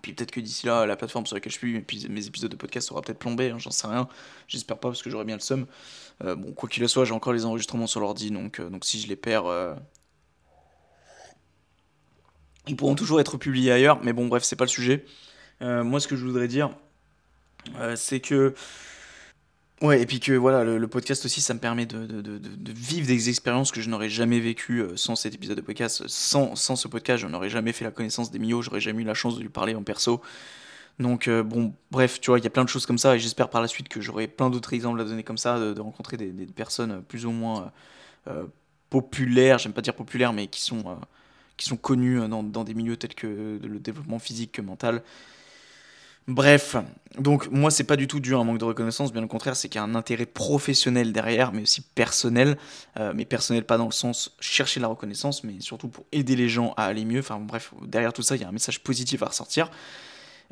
Puis peut-être que d'ici là, la plateforme sur laquelle je suis, puis mes épisodes de podcast sera peut-être plombé, hein, j'en sais rien. J'espère pas parce que j'aurais bien le seum. Euh, bon, quoi qu'il en soit, j'ai encore les enregistrements sur l'ordi, donc, donc si je les perds. Ils pourront toujours être publiés ailleurs, mais bon, bref, c'est pas le sujet. Moi, ce que je voudrais dire, c'est que. Ouais, et puis que voilà, le, podcast aussi, ça me permet de, vivre des expériences que je n'aurais jamais vécues euh, sans cet épisode de podcast. Sans, sans ce podcast, je n'aurais jamais fait la connaissance d'Emilio, j'aurais jamais eu la chance de lui parler en perso. Donc, bon, bref, tu vois, il y a plein de choses comme ça, et j'espère par la suite que j'aurai plein d'autres exemples à donner comme ça, de, rencontrer des, des, personnes plus ou moins populaires, j'aime pas dire populaires, mais qui sont qui sont connus euh, dans, dans, des milieux tels que le développement physique que mental. Bref, donc moi c'est pas du tout dû à un manque de reconnaissance, bien au contraire, c'est qu'il y a un intérêt professionnel derrière, mais aussi personnel, euh, mais personnel pas dans le sens chercher la reconnaissance, mais surtout pour aider les gens à aller mieux. Enfin bref, derrière tout ça, il y a un message positif à ressortir.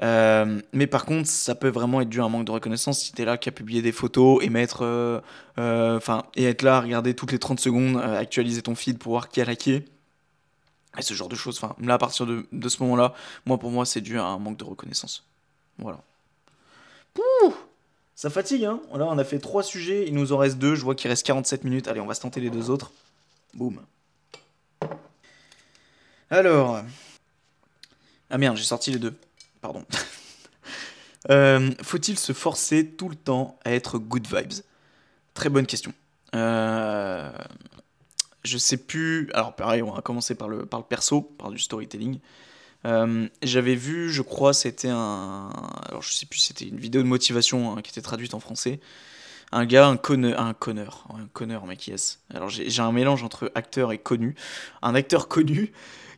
Euh, mais par contre, ça peut vraiment être dû à un manque de reconnaissance si t'es là qui a publié des photos et mettre, enfin, et être là, regarder toutes les 30 secondes, actualiser ton feed pour voir qui a liké et ce genre de choses. Enfin, là, à partir de ce moment-là, moi, pour moi, c'est dû à un manque de reconnaissance. Voilà. Pouh ça fatigue, hein Là, on a fait trois sujets, il nous en reste deux. Je vois qu'il reste 47 minutes. Allez, on va se tenter les deux autres. Boum. Alors. Ah merde, j'ai sorti les deux. Pardon. [LAUGHS] Euh, faut-il se forcer tout le temps à être good vibes? Très bonne question. Euh, je sais plus. Alors, pareil, on va commencer par le, par le perso, par du storytelling. Euh, j'avais vu, je crois, c'était un. Alors, je sais plus, c'était une vidéo de motivation hein, qui était traduite en français. Un gars, un conneur, un conneur, un conneur, mec. Alors, j'ai un mélange entre acteur et connu. Un acteur connu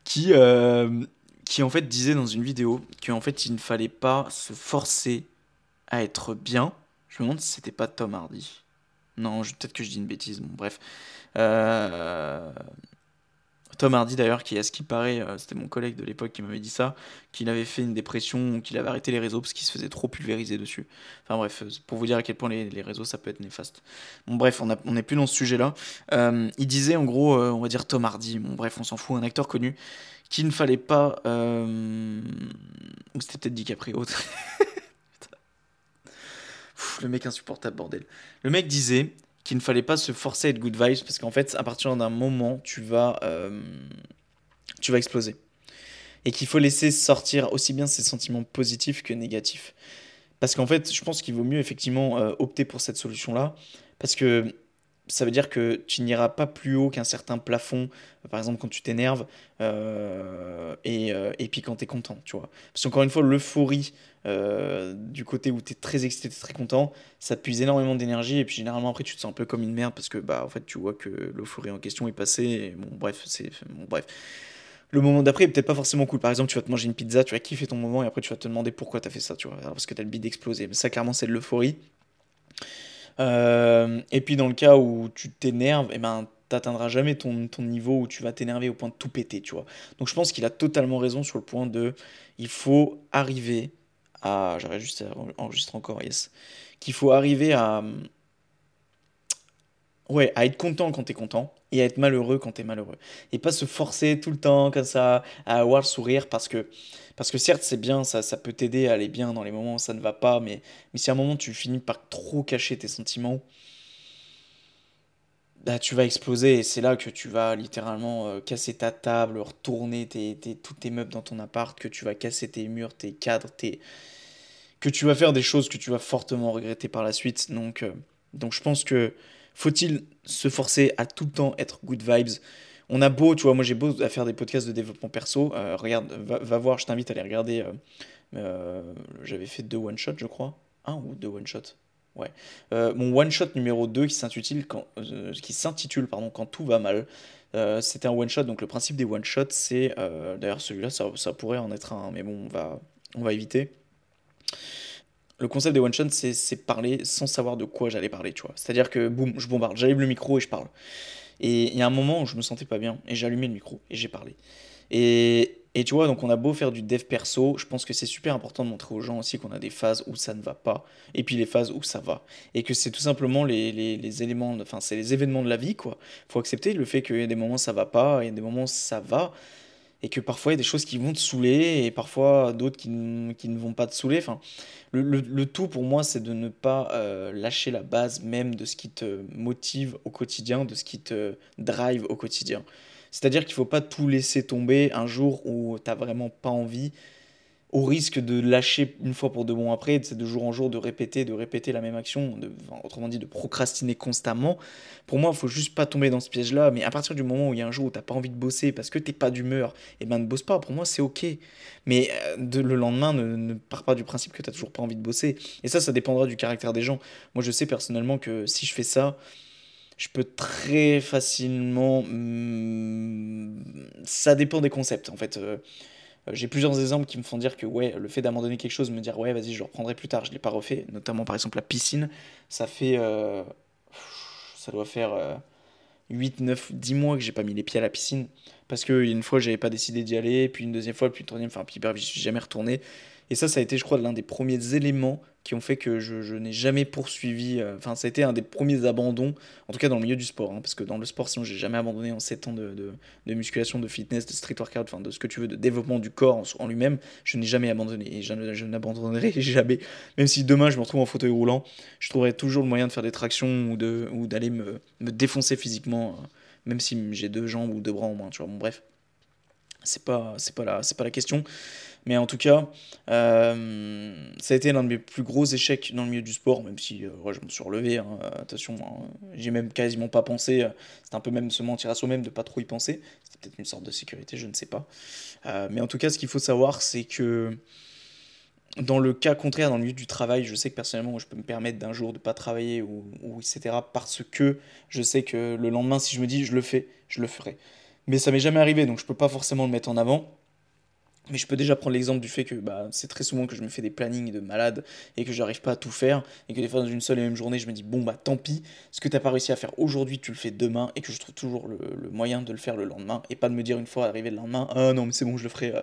qui, euh, qui en fait disait dans une vidéo qu'en fait, il ne fallait pas se forcer à être bien. Je me demande si c'était pas Tom Hardy. Non, peut-être que je dis une bêtise. Bon, bref. Euh, Tom Hardy d'ailleurs, qui à ce qui paraît, euh, c'était mon collègue de l'époque qui m'avait dit ça, qu'il avait fait une dépression, qu'il avait arrêté les réseaux parce qu'il se faisait trop pulvériser dessus. Enfin bref, euh, pour vous dire à quel point les, réseaux ça peut être néfaste. Bon bref, on n'est plus dans ce sujet-là. il disait en gros, on va dire Tom Hardy, bon bref, on s'en fout, un acteur connu, qu'il ne fallait pas... Ou c'était peut-être DiCaprio. [LAUGHS] le mec insupportable, bordel. Le mec disait qu'il ne fallait pas se forcer à être good vibes parce qu'en fait, à partir d'un moment, tu vas, euh, tu vas exploser. Et qu'il faut laisser sortir aussi bien ses sentiments positifs que négatifs. Parce qu'en fait, je pense qu'il vaut mieux effectivement euh, opter pour cette solution-là. Parce que ça veut dire que tu n'iras pas plus haut qu'un certain plafond, par exemple quand tu t'énerves, euh, et, euh, et, puis quand tu es content, tu vois. Parce qu'encore une fois, l'euphorie euh, du côté où tu es très excité, es très content, ça puise énormément d'énergie, et puis généralement après tu te sens un peu comme une merde, parce que bah en fait tu vois que l'euphorie en question est passée, et bon bref, c'est... Bon, bref. Le moment d'après est peut-être pas forcément cool. Par exemple, tu vas te manger une pizza, tu vas kiffer ton moment, et après tu vas te demander pourquoi tu as fait ça, tu vois. parce que tu as le bide d'exploser. Mais ça, clairement, c'est de l'euphorie. Euh, et puis dans le cas où tu t'énerves, et eh ben t'atteindras jamais ton, ton niveau où tu vas t'énerver au point de tout péter, tu vois. Donc je pense qu'il a totalement raison sur le point de il faut arriver à j'arrête juste à enregistrer encore, yes. Qu'il faut arriver à ouais, à être content quand t'es content et à être malheureux quand t'es malheureux. Et pas se forcer tout le temps comme ça à avoir le sourire parce que parce que certes, c'est bien, ça, ça peut t'aider à aller bien dans les moments où ça ne va pas, mais, mais si à un moment tu finis par trop cacher tes sentiments, bah, tu vas exploser et c'est là que tu vas littéralement euh, casser ta table, retourner tes, tes, tous tes meubles dans ton appart, que tu vas casser tes murs, tes cadres, tes... que tu vas faire des choses que tu vas fortement regretter par la suite. Donc, euh, donc je pense que faut-il se forcer à tout le temps être good vibes? On a beau, tu vois, moi j'ai beau à faire des podcasts de développement perso. Euh, regarde, va, voir, je t'invite à aller regarder. Euh, euh, j'avais fait deux one-shots, je crois. Un ou deux one-shots Ouais. mon one-shot numéro 2 qui s'intitule quand, qui s'intitule pardon, Quand tout va mal. C'était un one-shot, donc le principe des one-shots, c'est. D'ailleurs, celui-là, ça, ça, pourrait en être un, mais bon, on va, on va éviter. Le concept des one-shots, c'est parler sans savoir de quoi j'allais parler, tu vois. C'est-à-dire que, boum, je bombarde, j'allume le micro et je parle. Et il y a un moment où je me sentais pas bien et j'ai allumé le micro et j'ai parlé. Et, et, tu vois, donc on a beau faire du dev perso, je pense que c'est super important de montrer aux gens aussi qu'on a des phases où ça ne va pas et puis les phases où ça va. Et que c'est tout simplement les, les, éléments, enfin c'est les événements de la vie quoi. Faut accepter le fait qu'il y a des moments où ça va pas, il y a des moments où ça va et que parfois il y a des choses qui vont te saouler et parfois d'autres qui, qui, ne vont pas te saouler. Enfin, le, le, tout pour moi, c'est de ne pas euh, lâcher la base même de ce qui te motive au quotidien, de ce qui te drive au quotidien. C'est-à-dire qu'il faut pas tout laisser tomber un jour où t'as vraiment pas envie au risque de lâcher une fois pour de bon après, c'est de jour en jour de répéter, de répéter la même action, de, autrement dit de procrastiner constamment. Pour moi, il faut juste pas tomber dans ce piège-là, mais à partir du moment où il y a un jour où t'as pas envie de bosser parce que t'es pas d'humeur, et eh ben ne bosse pas, pour moi c'est ok. Mais euh, de, le lendemain, ne, ne pars pas du principe que t'as toujours pas envie de bosser. Et ça, ça dépendra du caractère des gens. Moi, je sais personnellement que si je fais ça, je peux très facilement... Hmm, ça dépend des concepts, en fait. Euh, euh, j'ai plusieurs exemples qui me font dire que ouais, le fait d'abandonner quelque chose, me dire ouais, vas-y, je le reprendrai plus tard, je l'ai pas refait. Notamment par exemple la piscine, ça fait. Euh, ça doit faire 8, 9, 10 mois que j'ai pas mis les pieds à la piscine. Parce que une fois, j'avais pas décidé d'y aller, puis une deuxième fois, puis une troisième, enfin, puis bref, j'y suis jamais retourné. Et ça, ça a été, je crois, l'un des premiers éléments qui ont fait que je, n'ai jamais poursuivi. Euh, enfin, ça a été un des premiers abandons, en tout cas dans le milieu du sport. Hein, parce que dans le sport, sinon, j'ai jamais abandonné en 7 ans de, de, musculation, de fitness, de street workout, enfin, de ce que tu veux, de développement du corps en, lui-même. Je n'ai jamais abandonné et je, je n'abandonnerai [LAUGHS] jamais. Même si demain, je me retrouve en fauteuil roulant, je trouverai toujours le moyen de faire des tractions ou, de, ou d'aller me, me défoncer physiquement, euh, même si j'ai deux jambes ou deux bras en moins. Tu vois, bon, bref. C'est pas, pas, pas la question. Mais en tout cas, euh, ça a été l'un de mes plus gros échecs dans le milieu du sport, même si euh, je me suis relevé. Hein, attention, hein, j'ai même quasiment pas pensé. Euh, c'est un peu même se mentir à soi-même de pas trop y penser. C'était peut-être une sorte de sécurité, je ne sais pas. mais en tout cas, ce qu'il faut savoir, c'est que dans le cas contraire, dans le milieu du travail, je sais que personnellement, je peux me permettre d'un jour de pas travailler ou, etc. parce que je sais que le lendemain, si je me dis je le fais, je le ferai. Mais ça m'est jamais arrivé, donc je peux pas forcément le mettre en avant. Mais je peux déjà prendre l'exemple du fait que bah, c'est très souvent que je me fais des plannings de malade et que j'arrive pas à tout faire et que des fois dans une seule et même journée je me dis bon bah tant pis, ce que t'as pas réussi à faire aujourd'hui tu le fais demain et que je trouve toujours le, moyen de le faire le lendemain et pas de me dire une fois arrivé le lendemain ah non mais c'est bon je le ferai. Euh,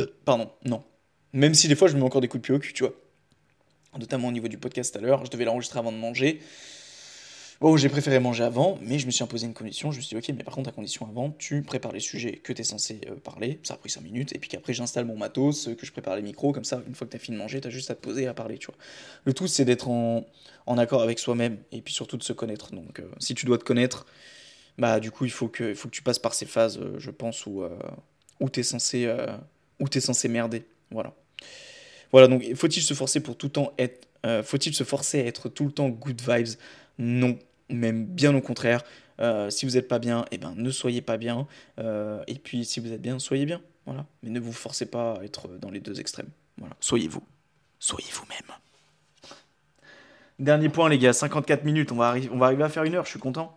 euh, pardon, non. Même si des fois je me mets encore des coups de pied au cul, tu vois. Notamment au niveau du podcast à l'heure, je devais l'enregistrer avant de manger. Bon, j'ai préféré manger avant, mais je me suis imposé une condition. Je me suis dit, ok, mais par contre, à condition avant, tu prépares les sujets que tu es censé euh, parler. Ça a pris 5 minutes. Et puis qu'après, j'installe mon matos, euh, que je prépare les micros. Comme ça, une fois que tu as fini de manger, tu as juste à te poser et à parler, tu vois. Le tout, c'est d'être en, en, accord avec soi-même et puis surtout de se connaître. Donc, euh, si tu dois te connaître, bah, du coup, il faut que, faut que tu passes par ces phases, je pense, où, où tu es, censé, es censé merder. Voilà. Voilà, donc faut-il se forcer pour tout le temps être. faut-il se forcer à être tout le temps good vibes? Non, même bien au contraire. Euh, si vous n'êtes pas bien, eh ben, ne soyez pas bien. Euh, et puis si vous êtes bien, soyez bien. Voilà. Mais ne vous forcez pas à être dans les deux extrêmes. Voilà. Soyez vous. Soyez vous-même. Dernier point, les gars. 54 minutes. On va, on va arriver à faire une heure. Je suis content.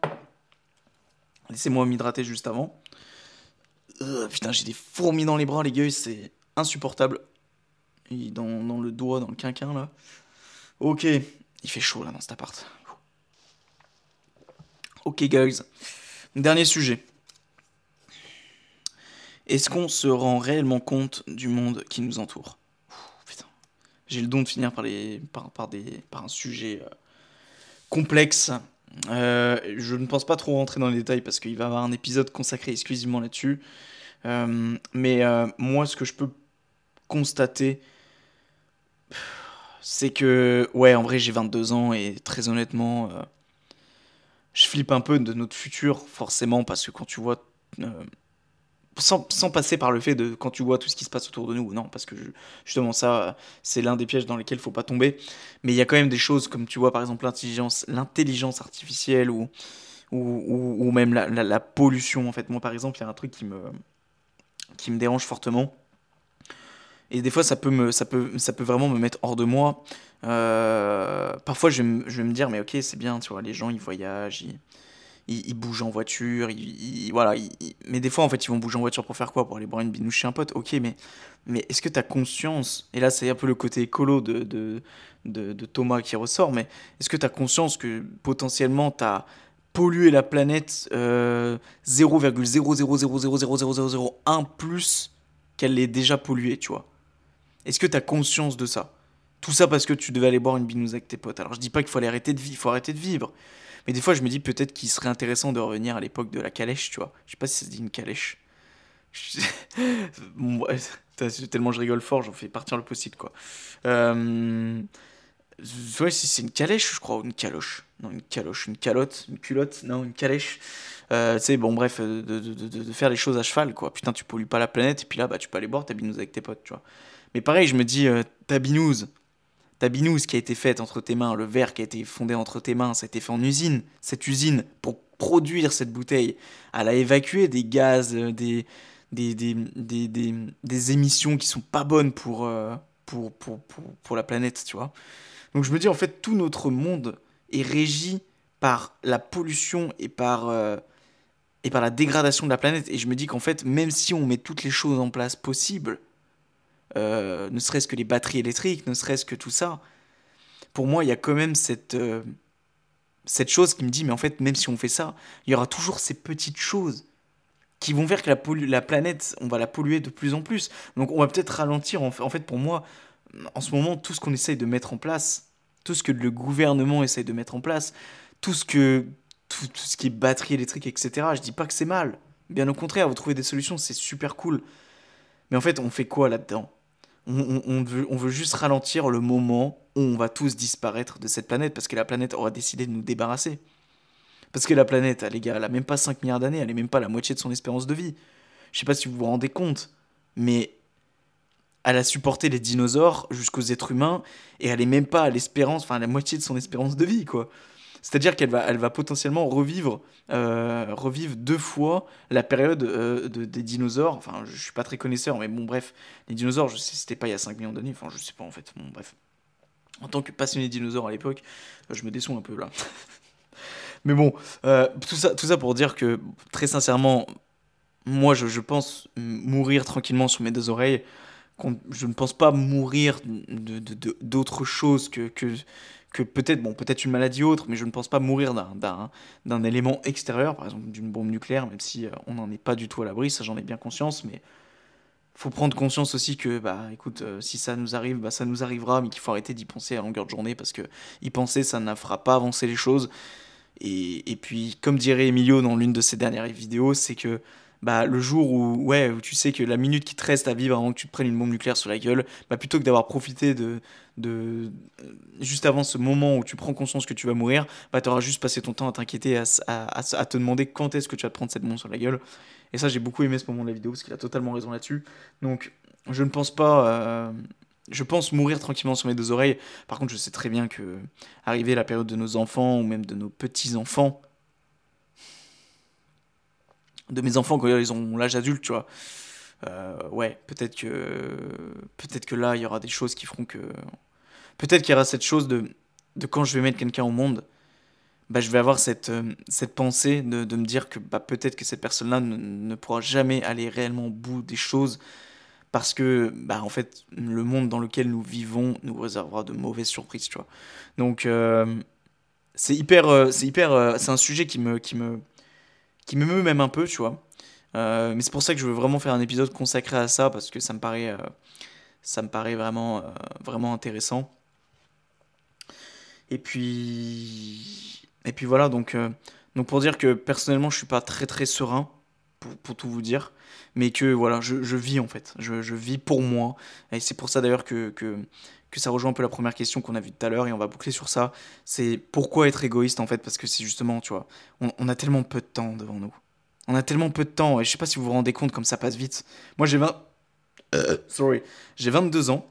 Laissez-moi m'hydrater juste avant. Euh, putain, j'ai des fourmis dans les bras, les gars. C'est insupportable. dans, dans le doigt, dans le quinquin, là. Ok. Il fait chaud, là, dans cet appart. Ok, guys. Dernier sujet. Est-ce qu'on se rend réellement compte du monde qui nous entoure J'ai le don de finir par, des, par un sujet euh, complexe. Euh, je ne pense pas trop rentrer dans les détails parce qu'il va y avoir un épisode consacré exclusivement là-dessus. Euh, mais moi, ce que je peux constater, c'est que, ouais, en vrai, j'ai 22 ans et très honnêtement, je flippe un peu de notre futur, forcément, parce que quand tu vois. Euh, sans, passer par le fait de quand tu vois tout ce qui se passe autour de nous, non, parce que justement ça, c'est l'un des pièges dans lesquels il faut pas tomber. Mais il y a quand même des choses comme tu vois par exemple l'intelligence, l'intelligence artificielle ou, ou, ou, même la, la, pollution. En fait, moi par exemple, il y a un truc qui me, qui me dérange fortement. Et des fois, ça peut, me, ça, peut, ça peut vraiment me mettre hors de moi. Euh, parfois, je vais, me, dire, mais ok, c'est bien, tu vois, les gens, ils voyagent, ils, bougent en voiture, voilà. mais des fois, en fait, ils vont bouger en voiture pour faire quoi? Pour aller boire une binouche chez un pote? Ok, mais, est-ce que tu as conscience Et là, c'est un peu le côté écolo de, de, de, Thomas qui ressort, mais est-ce que tu as conscience que potentiellement, tu as pollué la planète euh, 0,0000001 plus qu'elle est déjà polluée, tu vois? Est-ce que tu as conscience de ça? Tout ça parce que tu devais aller boire une binouze avec tes potes. Alors je dis pas qu'il faut arrêter de vivre, il faut arrêter de vivre. Mais des fois je me dis peut-être qu'il serait intéressant de revenir à l'époque de la calèche, tu vois. Je sais pas si ça se dit une calèche. [LAUGHS] tellement je rigole fort, j'en fais partir le post quoi. Euh... Ouais, c'est une calèche, je crois, ou une caloche. Non, une caloche, une calotte, une culotte, non, une calèche. Euh, tu sais, bon, bref, de, de, faire les choses à cheval, quoi. Putain, tu pollues pas la planète, et puis là, bah, tu peux aller boire ta binouse avec tes potes, tu vois. Mais pareil, je me dis, euh, ta binouse, ta binouse qui a été faite entre tes mains, le verre qui a été fondé entre tes mains, ça a été fait en usine. Cette usine, pour produire cette bouteille, elle a évacué des gaz, euh, des, des, des, des, des, émissions qui sont pas bonnes pour, euh, pour, pour, pour, pour la planète, tu vois. Donc je me dis, en fait, tout notre monde est régi par la pollution et par, euh, et par la dégradation de la planète. Et je me dis qu'en fait, même si on met toutes les choses en place possibles, euh, ne serait-ce que les batteries électriques, ne serait-ce que tout ça, pour moi, il y a quand même cette, euh, cette chose qui me dit, mais en fait, même si on fait ça, il y aura toujours ces petites choses qui vont faire que la, la planète, on va la polluer de plus en plus. Donc on va peut-être ralentir. En fait, pour moi, en ce moment, tout ce qu'on essaye de mettre en place, tout ce que le gouvernement essaye de mettre en place, tout ce que tout ce qui est batterie électrique, etc. Je dis pas que c'est mal. Bien au contraire, vous trouvez des solutions, c'est super cool. Mais en fait, on fait quoi là-dedans? On, veut, on veut juste ralentir le moment où on va tous disparaître de cette planète parce que la planète aura décidé de nous débarrasser. Parce que la planète, les gars, elle a même pas 5 milliards d'années, elle est même pas la moitié de son espérance de vie. Je sais pas si vous vous rendez compte, mais elle a supporté les dinosaures jusqu'aux êtres humains et elle est même pas à l'espérance, enfin à la moitié de son espérance de vie, quoi. C'est-à-dire qu'elle va, elle va potentiellement revivre, euh, revivre deux fois la période euh, de, des dinosaures. Enfin, je suis pas très connaisseur, mais bon, bref, les dinosaures, je sais, c'était pas il y a 5 millions d'années, enfin, je sais pas en fait, bon, bref. En tant que passionné de dinosaures à l'époque, je me déçois un peu là. [LAUGHS] mais bon, euh, tout, ça, tout ça pour dire que, très sincèrement, moi, je, je pense mourir tranquillement sur mes deux oreilles. Je ne pense pas mourir d'autre chose que, que, que peut-être bon peut-être une maladie autre mais je ne pense pas mourir d'un élément extérieur par exemple d'une bombe nucléaire même si euh, on n'en est pas du tout à l'abri ça j'en ai bien conscience mais faut prendre conscience aussi que bah écoute euh, si ça nous arrive bah ça nous arrivera mais qu'il faut arrêter d'y penser à longueur de journée parce que y penser ça ne fera pas avancer les choses. Et, et puis comme dirait Emilio dans l'une de ses dernières vidéos c'est que bah, le jour où, ouais, où tu sais que la minute qui te reste à vivre avant que tu te prennes une bombe nucléaire sur la gueule, bah, plutôt que d'avoir profité de, de. juste avant ce moment où tu prends conscience que tu vas mourir, bah, tu auras juste passé ton temps à t'inquiéter, à, à, à, te demander quand est-ce que tu vas te prendre cette bombe sur la gueule. Et ça, j'ai beaucoup aimé ce moment de la vidéo parce qu'il a totalement raison là-dessus. Donc, je ne pense pas. Euh, je pense mourir tranquillement sur mes deux oreilles. Par contre, je sais très bien que, arriver la période de nos enfants ou même de nos petits-enfants, de mes enfants quand ils ont l'âge adulte, tu vois. Euh, ouais, peut-être que peut-être que là il y aura des choses qui feront que peut-être qu'il y aura cette chose de de quand je vais mettre quelqu'un au monde, bah je vais avoir cette euh, cette pensée de, de me dire que bah peut-être que cette personne-là ne, ne, pourra jamais aller réellement au bout des choses parce que bah en fait le monde dans lequel nous vivons nous réservera de mauvaises surprises, tu vois. Donc euh, c'est hyper c'est hyper c'est un sujet qui me qui me qui me meut même un peu, tu vois. Euh, mais c'est pour ça que je veux vraiment faire un épisode consacré à ça parce que ça me paraît, euh, ça me vraiment, euh, vraiment intéressant. Et puis, et puis voilà, donc, donc pour dire que personnellement, je suis pas très très serein pour, pour tout vous dire, mais que voilà, je, je vis en fait, je, je, vis pour moi. Et c'est pour ça d'ailleurs que, que ça rejoint un peu la première question qu'on a vue tout à l'heure et on va boucler sur ça. C'est pourquoi être égoïste en fait Parce que c'est justement, tu vois, on, a tellement peu de temps devant nous. On a tellement peu de temps et je sais pas si vous vous rendez compte comme ça passe vite. Moi j'ai 20... Euh, sorry. J'ai 22 ans.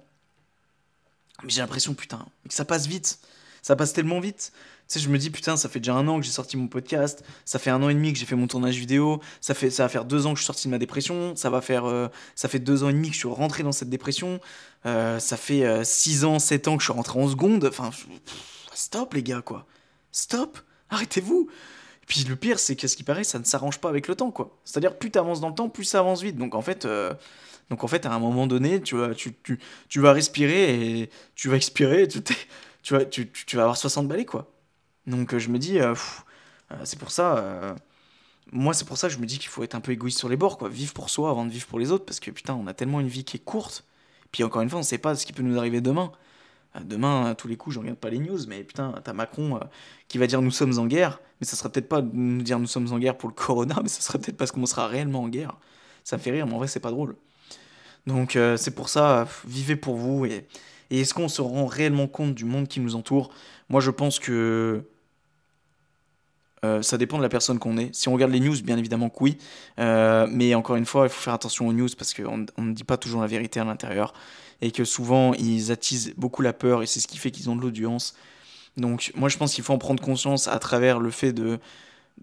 Mais j'ai l'impression, putain, que ça passe vite. Ça passe tellement vite. Sais, je me dis, putain, ça fait déjà un an que j'ai sorti mon podcast, ça fait un an et demi que j'ai fait mon tournage vidéo, ça, fait, ça va faire deux ans que je suis sorti de ma dépression, ça va faire, euh, ça fait deux ans et demi que je suis rentré dans cette dépression, euh, ça fait euh, six ans, sept ans que je suis rentré en seconde, enfin, stop les gars, quoi. Stop, arrêtez-vous. Puis le pire, c'est qu'à ce qui paraît, ça ne s'arrange pas avec le temps, quoi. C'est-à-dire, plus tu avances dans le temps, plus ça avance vite. Donc en fait... Donc en fait, à un moment donné, tu vas, tu, tu, tu vas respirer et tu vas expirer, tu, tu, tu, tu vas avoir 60 balais, quoi. Donc euh, je me dis, euh, euh, c'est pour ça, moi c'est pour ça que je me dis qu'il faut être un peu égoïste sur les bords, quoi. Vivre pour soi avant de vivre pour les autres, parce que putain, on a tellement une vie qui est courte. Puis encore une fois, on sait pas ce qui peut nous arriver demain. Demain, à tous les coups, je regarde pas les news, mais putain, t'as Macron qui va dire nous sommes en guerre, mais ça serait peut-être pas nous dire nous sommes en guerre pour le corona, mais ça serait peut-être parce qu'on sera réellement en guerre. Ça me fait rire, mais en vrai, c'est pas drôle. Donc c'est pour ça, vivez pour vous. Et, et est-ce qu'on se rend réellement compte du monde qui nous entoure? Moi je pense que Euh, ça dépend de la personne qu'on est. Si on regarde les news, bien évidemment que oui. Euh, mais encore une fois, il faut faire attention aux news parce qu'on ne dit pas toujours la vérité à l'intérieur. Et que souvent, ils attisent beaucoup la peur et c'est ce qui fait qu'ils ont de l'audience. Donc, moi, je pense qu'il faut en prendre conscience à travers le fait de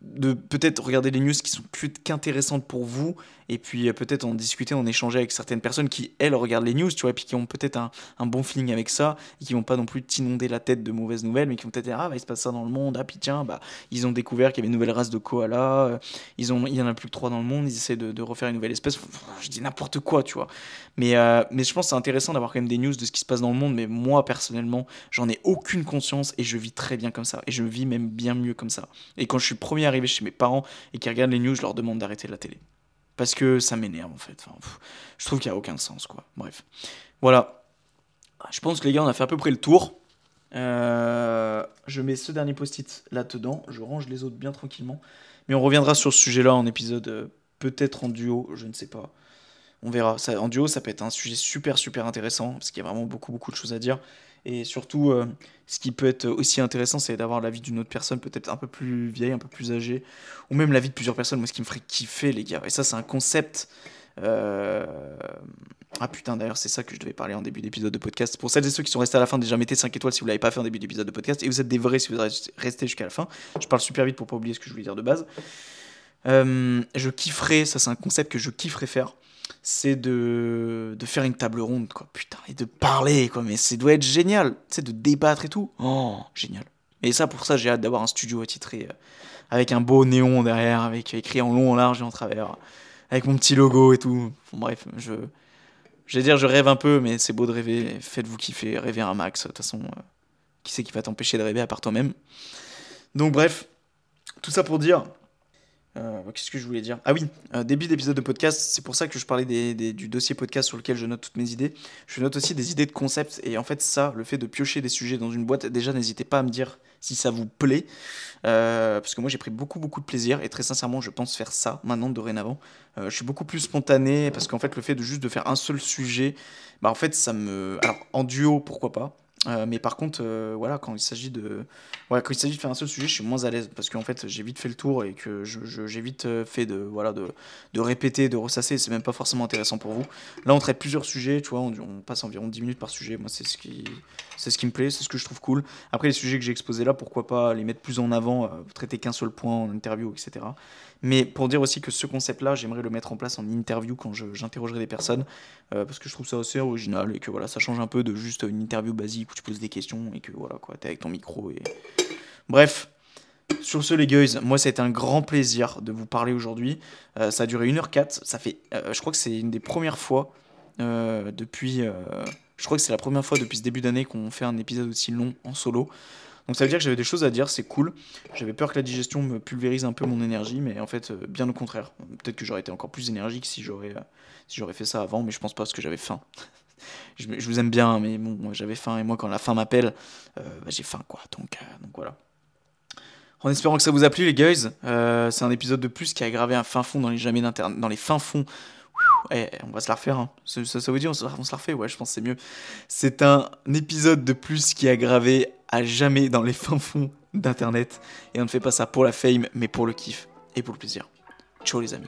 de peut-être regarder les news qui sont plus qu'intéressantes pour vous et puis euh, peut-être en discuter, en échanger avec certaines personnes qui, elles, regardent les news, tu vois, et puis qui ont peut-être un, un, bon feeling avec ça, et qui vont pas non plus t'inonder la tête de mauvaises nouvelles, mais qui vont peut-être dire, ah, bah, il se passe ça dans le monde, ah, puis tiens, bah, ils ont découvert qu'il y avait une nouvelle race de koala, euh, ils ont, il y en a plus que trois dans le monde, ils essaient de, de refaire une nouvelle espèce, je dis n'importe quoi, tu vois. Mais, euh, mais je pense que c'est intéressant d'avoir quand même des news de ce qui se passe dans le monde, mais moi, personnellement, j'en ai aucune conscience, et je vis très bien comme ça, et je vis même bien mieux comme ça. Et quand je suis premier arrivé chez mes parents, et qui regardent les news, je leur demande d'arrêter la télé. Parce que ça m'énerve en fait. Je trouve qu'il n'y a aucun sens quoi. Bref. Voilà. Je pense que les gars, on a fait à peu près le tour. Euh, je mets ce dernier post-it là-dedans. Je range les autres bien tranquillement. Mais on reviendra sur ce sujet-là en épisode euh, peut-être en duo, je ne sais pas. On verra. En duo, ça peut être un sujet super super intéressant parce qu'il y a vraiment beaucoup beaucoup de choses à dire. Et surtout, euh, ce qui peut être aussi intéressant, c'est d'avoir l'avis d'une autre personne, peut-être un peu plus vieille, un peu plus âgée, ou même l'avis de plusieurs personnes. Moi, ce qui me ferait kiffer, les gars. Et ça, c'est un concept. Euh, ah putain, d'ailleurs, c'est ça que je devais parler en début d'épisode de podcast. Pour celles et ceux qui sont restés à la fin, déjà mettez 5 étoiles si vous l'avez pas fait en début d'épisode de podcast. Et vous êtes des vrais si vous restez jusqu'à la fin. Je parle super vite pour pas oublier ce que je voulais dire de base. Euh, je kifferais, ça c'est un concept que je kifferais faire c'est de, de faire une table ronde, quoi. Putain, et de parler, quoi. Mais ça doit être génial, sais, de débattre et tout. Oh, génial. Et ça, pour ça, j'ai hâte d'avoir un studio attitré euh, avec un beau néon derrière, avec écrit en long, en large et en travers, avec mon petit logo et tout. bref, je. Je vais dire, je rêve un peu, mais c'est beau de rêver. Faites-vous kiffer, rêver un max. De toute façon, euh, qui c'est qui va t'empêcher de rêver à part toi-même? Donc, bref, tout ça pour dire euh, qu'est-ce que je voulais dire? Ah oui, euh, début d'épisode de podcast, c'est pour ça que je parlais du dossier podcast sur lequel je note toutes mes idées. Je note aussi des idées de concept, et en fait ça, le fait de piocher des sujets dans une boîte, déjà n'hésitez pas à me dire si ça vous plaît, euh, parce que moi j'ai pris beaucoup beaucoup de plaisir, et très sincèrement je pense faire ça maintenant dorénavant. je suis beaucoup plus spontané, parce qu'en fait le fait de juste de faire un seul sujet, bah en fait ça me... Alors en duo pourquoi pas, euh, mais par contre, euh, voilà, quand il s'agit de, quand il s'agit de faire un seul sujet, je suis moins à l'aise parce qu'en fait, j'ai vite fait le tour et que j'ai vite euh, fait de, voilà, de, de répéter, de ressasser. C'est même pas forcément intéressant pour vous. Là, on traite plusieurs sujets, tu vois, on, on passe environ 10 minutes par sujet. Moi, c'est ce qui, c'est ce qui me plaît, c'est ce que je trouve cool. Après, les sujets que j'ai exposés là, pourquoi pas les mettre plus en avant, traiter qu'un seul point en interview, etc. Mais pour dire aussi que ce concept-là, j'aimerais le mettre en place en interview quand j'interrogerai des personnes, euh, parce que je trouve ça assez original et que voilà, ça change un peu de juste une interview basique où tu poses des questions et que voilà, quoi, t'es avec ton micro et. Bref. Sur ce, les guys, moi, été un grand plaisir de vous parler aujourd'hui. Euh, ça a duré 1h04. Ça fait, euh, je crois que c'est une des premières fois depuis. je crois que c'est la première fois depuis ce début d'année qu'on fait un épisode aussi long en solo. Donc ça veut dire que j'avais des choses à dire, c'est cool. J'avais peur que la digestion me pulvérise un peu mon énergie, mais en fait, euh, bien au contraire. Peut-être que j'aurais été encore plus énergique si j'aurais euh, si fait ça avant, mais je pense pas parce que j'avais faim. [LAUGHS] je, vous aime bien, mais bon, j'avais faim, et moi, quand la faim m'appelle, euh, bah, j'ai faim, quoi. Donc, donc voilà. En espérant que ça vous a plu, les guys. c'est un épisode de plus qui a gravé un fin fond dans les jamais dans les fins fonds eh, on va se la refaire. Hein. Ça, ça, veut dire on se, se la refait? Ouais, je pense que c'est mieux. C'est un épisode de plus qui a gravé à jamais dans les fins fonds d'Internet. Et on ne fait pas ça pour la fame, mais pour le kiff et pour le plaisir. Ciao les amis.